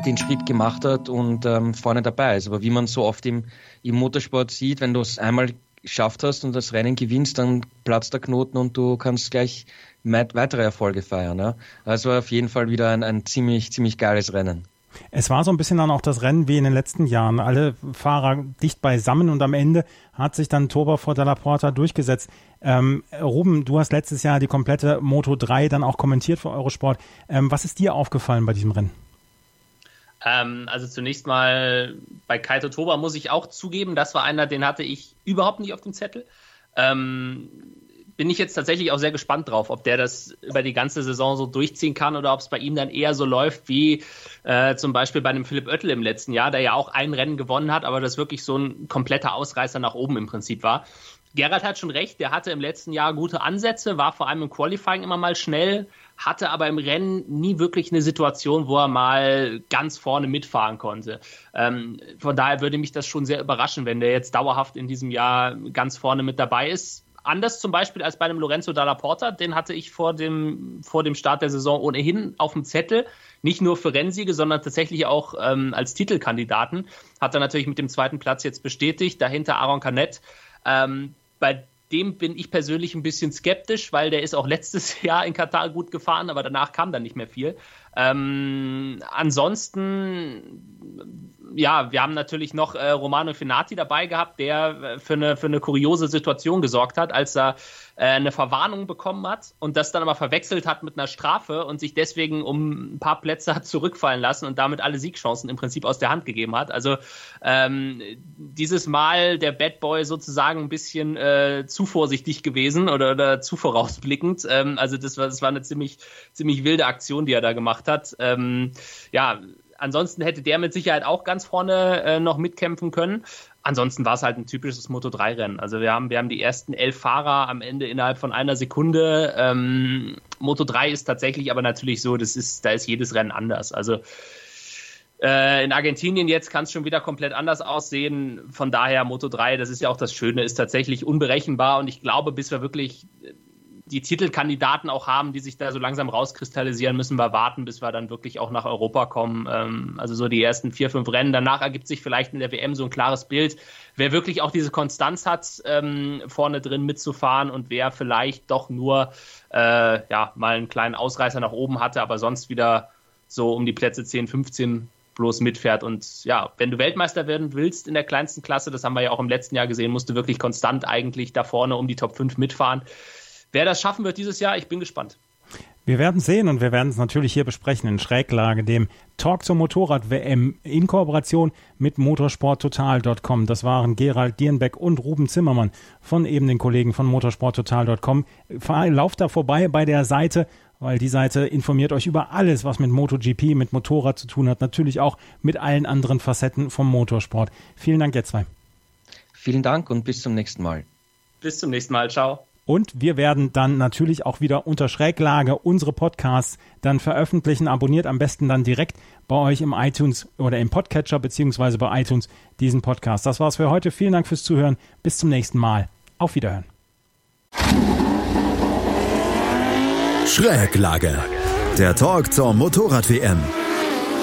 den Schritt gemacht hat und ähm, vorne dabei ist. Aber wie man so oft im, im Motorsport sieht, wenn du es einmal geschafft hast und das Rennen gewinnst, dann platzt der Knoten und du kannst gleich weitere Erfolge feiern. Ja? Also auf jeden Fall wieder ein, ein ziemlich, ziemlich geiles Rennen.
Es war so ein bisschen dann auch das Rennen wie in den letzten Jahren. Alle Fahrer dicht beisammen und am Ende hat sich dann Toba vor Dalla Porta durchgesetzt. Ähm, Ruben, du hast letztes Jahr die komplette Moto 3 dann auch kommentiert für Eurosport. Ähm, was ist dir aufgefallen bei diesem Rennen?
Ähm, also zunächst mal bei Kaito Toba muss ich auch zugeben, das war einer, den hatte ich überhaupt nicht auf dem Zettel. Ähm, bin ich jetzt tatsächlich auch sehr gespannt drauf, ob der das über die ganze Saison so durchziehen kann oder ob es bei ihm dann eher so läuft wie äh, zum Beispiel bei einem Philipp Oettel im letzten Jahr, der ja auch ein Rennen gewonnen hat, aber das wirklich so ein kompletter Ausreißer nach oben im Prinzip war. Gerald hat schon recht, der hatte im letzten Jahr gute Ansätze, war vor allem im Qualifying immer mal schnell, hatte aber im Rennen nie wirklich eine Situation, wo er mal ganz vorne mitfahren konnte. Ähm, von daher würde mich das schon sehr überraschen, wenn der jetzt dauerhaft in diesem Jahr ganz vorne mit dabei ist anders zum Beispiel als bei einem Lorenzo Dalla Porta. Den hatte ich vor dem, vor dem Start der Saison ohnehin auf dem Zettel. Nicht nur für Rennsiege, sondern tatsächlich auch ähm, als Titelkandidaten. Hat er natürlich mit dem zweiten Platz jetzt bestätigt. Dahinter Aaron Canet. Ähm, bei dem bin ich persönlich ein bisschen skeptisch, weil der ist auch letztes Jahr in Katar gut gefahren, aber danach kam dann nicht mehr viel. Ähm, ansonsten ja, wir haben natürlich noch äh, Romano Finati dabei gehabt, der äh, für, eine, für eine kuriose Situation gesorgt hat, als er äh, eine Verwarnung bekommen hat und das dann aber verwechselt hat mit einer Strafe und sich deswegen um ein paar Plätze hat zurückfallen lassen und damit alle Siegchancen im Prinzip aus der Hand gegeben hat. Also ähm, dieses Mal der Bad Boy sozusagen ein bisschen äh, zu vorsichtig gewesen oder, oder zu vorausblickend. Ähm, also das war, das war eine ziemlich, ziemlich wilde Aktion, die er da gemacht hat. Ähm, ja, ansonsten hätte der mit Sicherheit auch ganz vorne äh, noch mitkämpfen können. Ansonsten war es halt ein typisches Moto3-Rennen. Also wir haben, wir haben die ersten elf Fahrer am Ende innerhalb von einer Sekunde. Ähm, Moto 3 ist tatsächlich aber natürlich so, das ist, da ist jedes Rennen anders. Also äh, in Argentinien jetzt kann es schon wieder komplett anders aussehen. Von daher Moto 3, das ist ja auch das Schöne, ist tatsächlich unberechenbar und ich glaube, bis wir wirklich die Titelkandidaten auch haben, die sich da so langsam rauskristallisieren, müssen wir warten, bis wir dann wirklich auch nach Europa kommen. Ähm, also so die ersten vier, fünf Rennen. Danach ergibt sich vielleicht in der WM so ein klares Bild, wer wirklich auch diese Konstanz hat, ähm, vorne drin mitzufahren und wer vielleicht doch nur äh, ja, mal einen kleinen Ausreißer nach oben hatte, aber sonst wieder so um die Plätze 10, 15 bloß mitfährt. Und ja, wenn du Weltmeister werden willst in der kleinsten Klasse, das haben wir ja auch im letzten Jahr gesehen, musst du wirklich konstant eigentlich da vorne um die Top 5 mitfahren. Wer das schaffen wird dieses Jahr, ich bin gespannt.
Wir werden sehen und wir werden es natürlich hier besprechen in Schräglage, dem Talk zur Motorrad-WM in Kooperation mit motorsporttotal.com. Das waren Gerald Dierenbeck und Ruben Zimmermann von eben den Kollegen von motorsporttotal.com. Lauft da vorbei bei der Seite, weil die Seite informiert euch über alles, was mit MotoGP, mit Motorrad zu tun hat. Natürlich auch mit allen anderen Facetten vom Motorsport. Vielen Dank, ihr zwei.
Vielen Dank und bis zum nächsten Mal.
Bis zum nächsten Mal. Ciao.
Und wir werden dann natürlich auch wieder unter Schräglage unsere Podcasts dann veröffentlichen. Abonniert am besten dann direkt bei euch im iTunes oder im Podcatcher beziehungsweise bei iTunes diesen Podcast. Das war's für heute. Vielen Dank fürs Zuhören. Bis zum nächsten Mal. Auf Wiederhören.
Schräglage. Der Talk zur Motorrad-WM.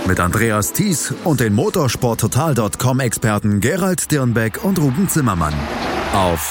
Mit Andreas Thies und den motorsporttotal.com-Experten Gerald Dirnbeck und Ruben Zimmermann. Auf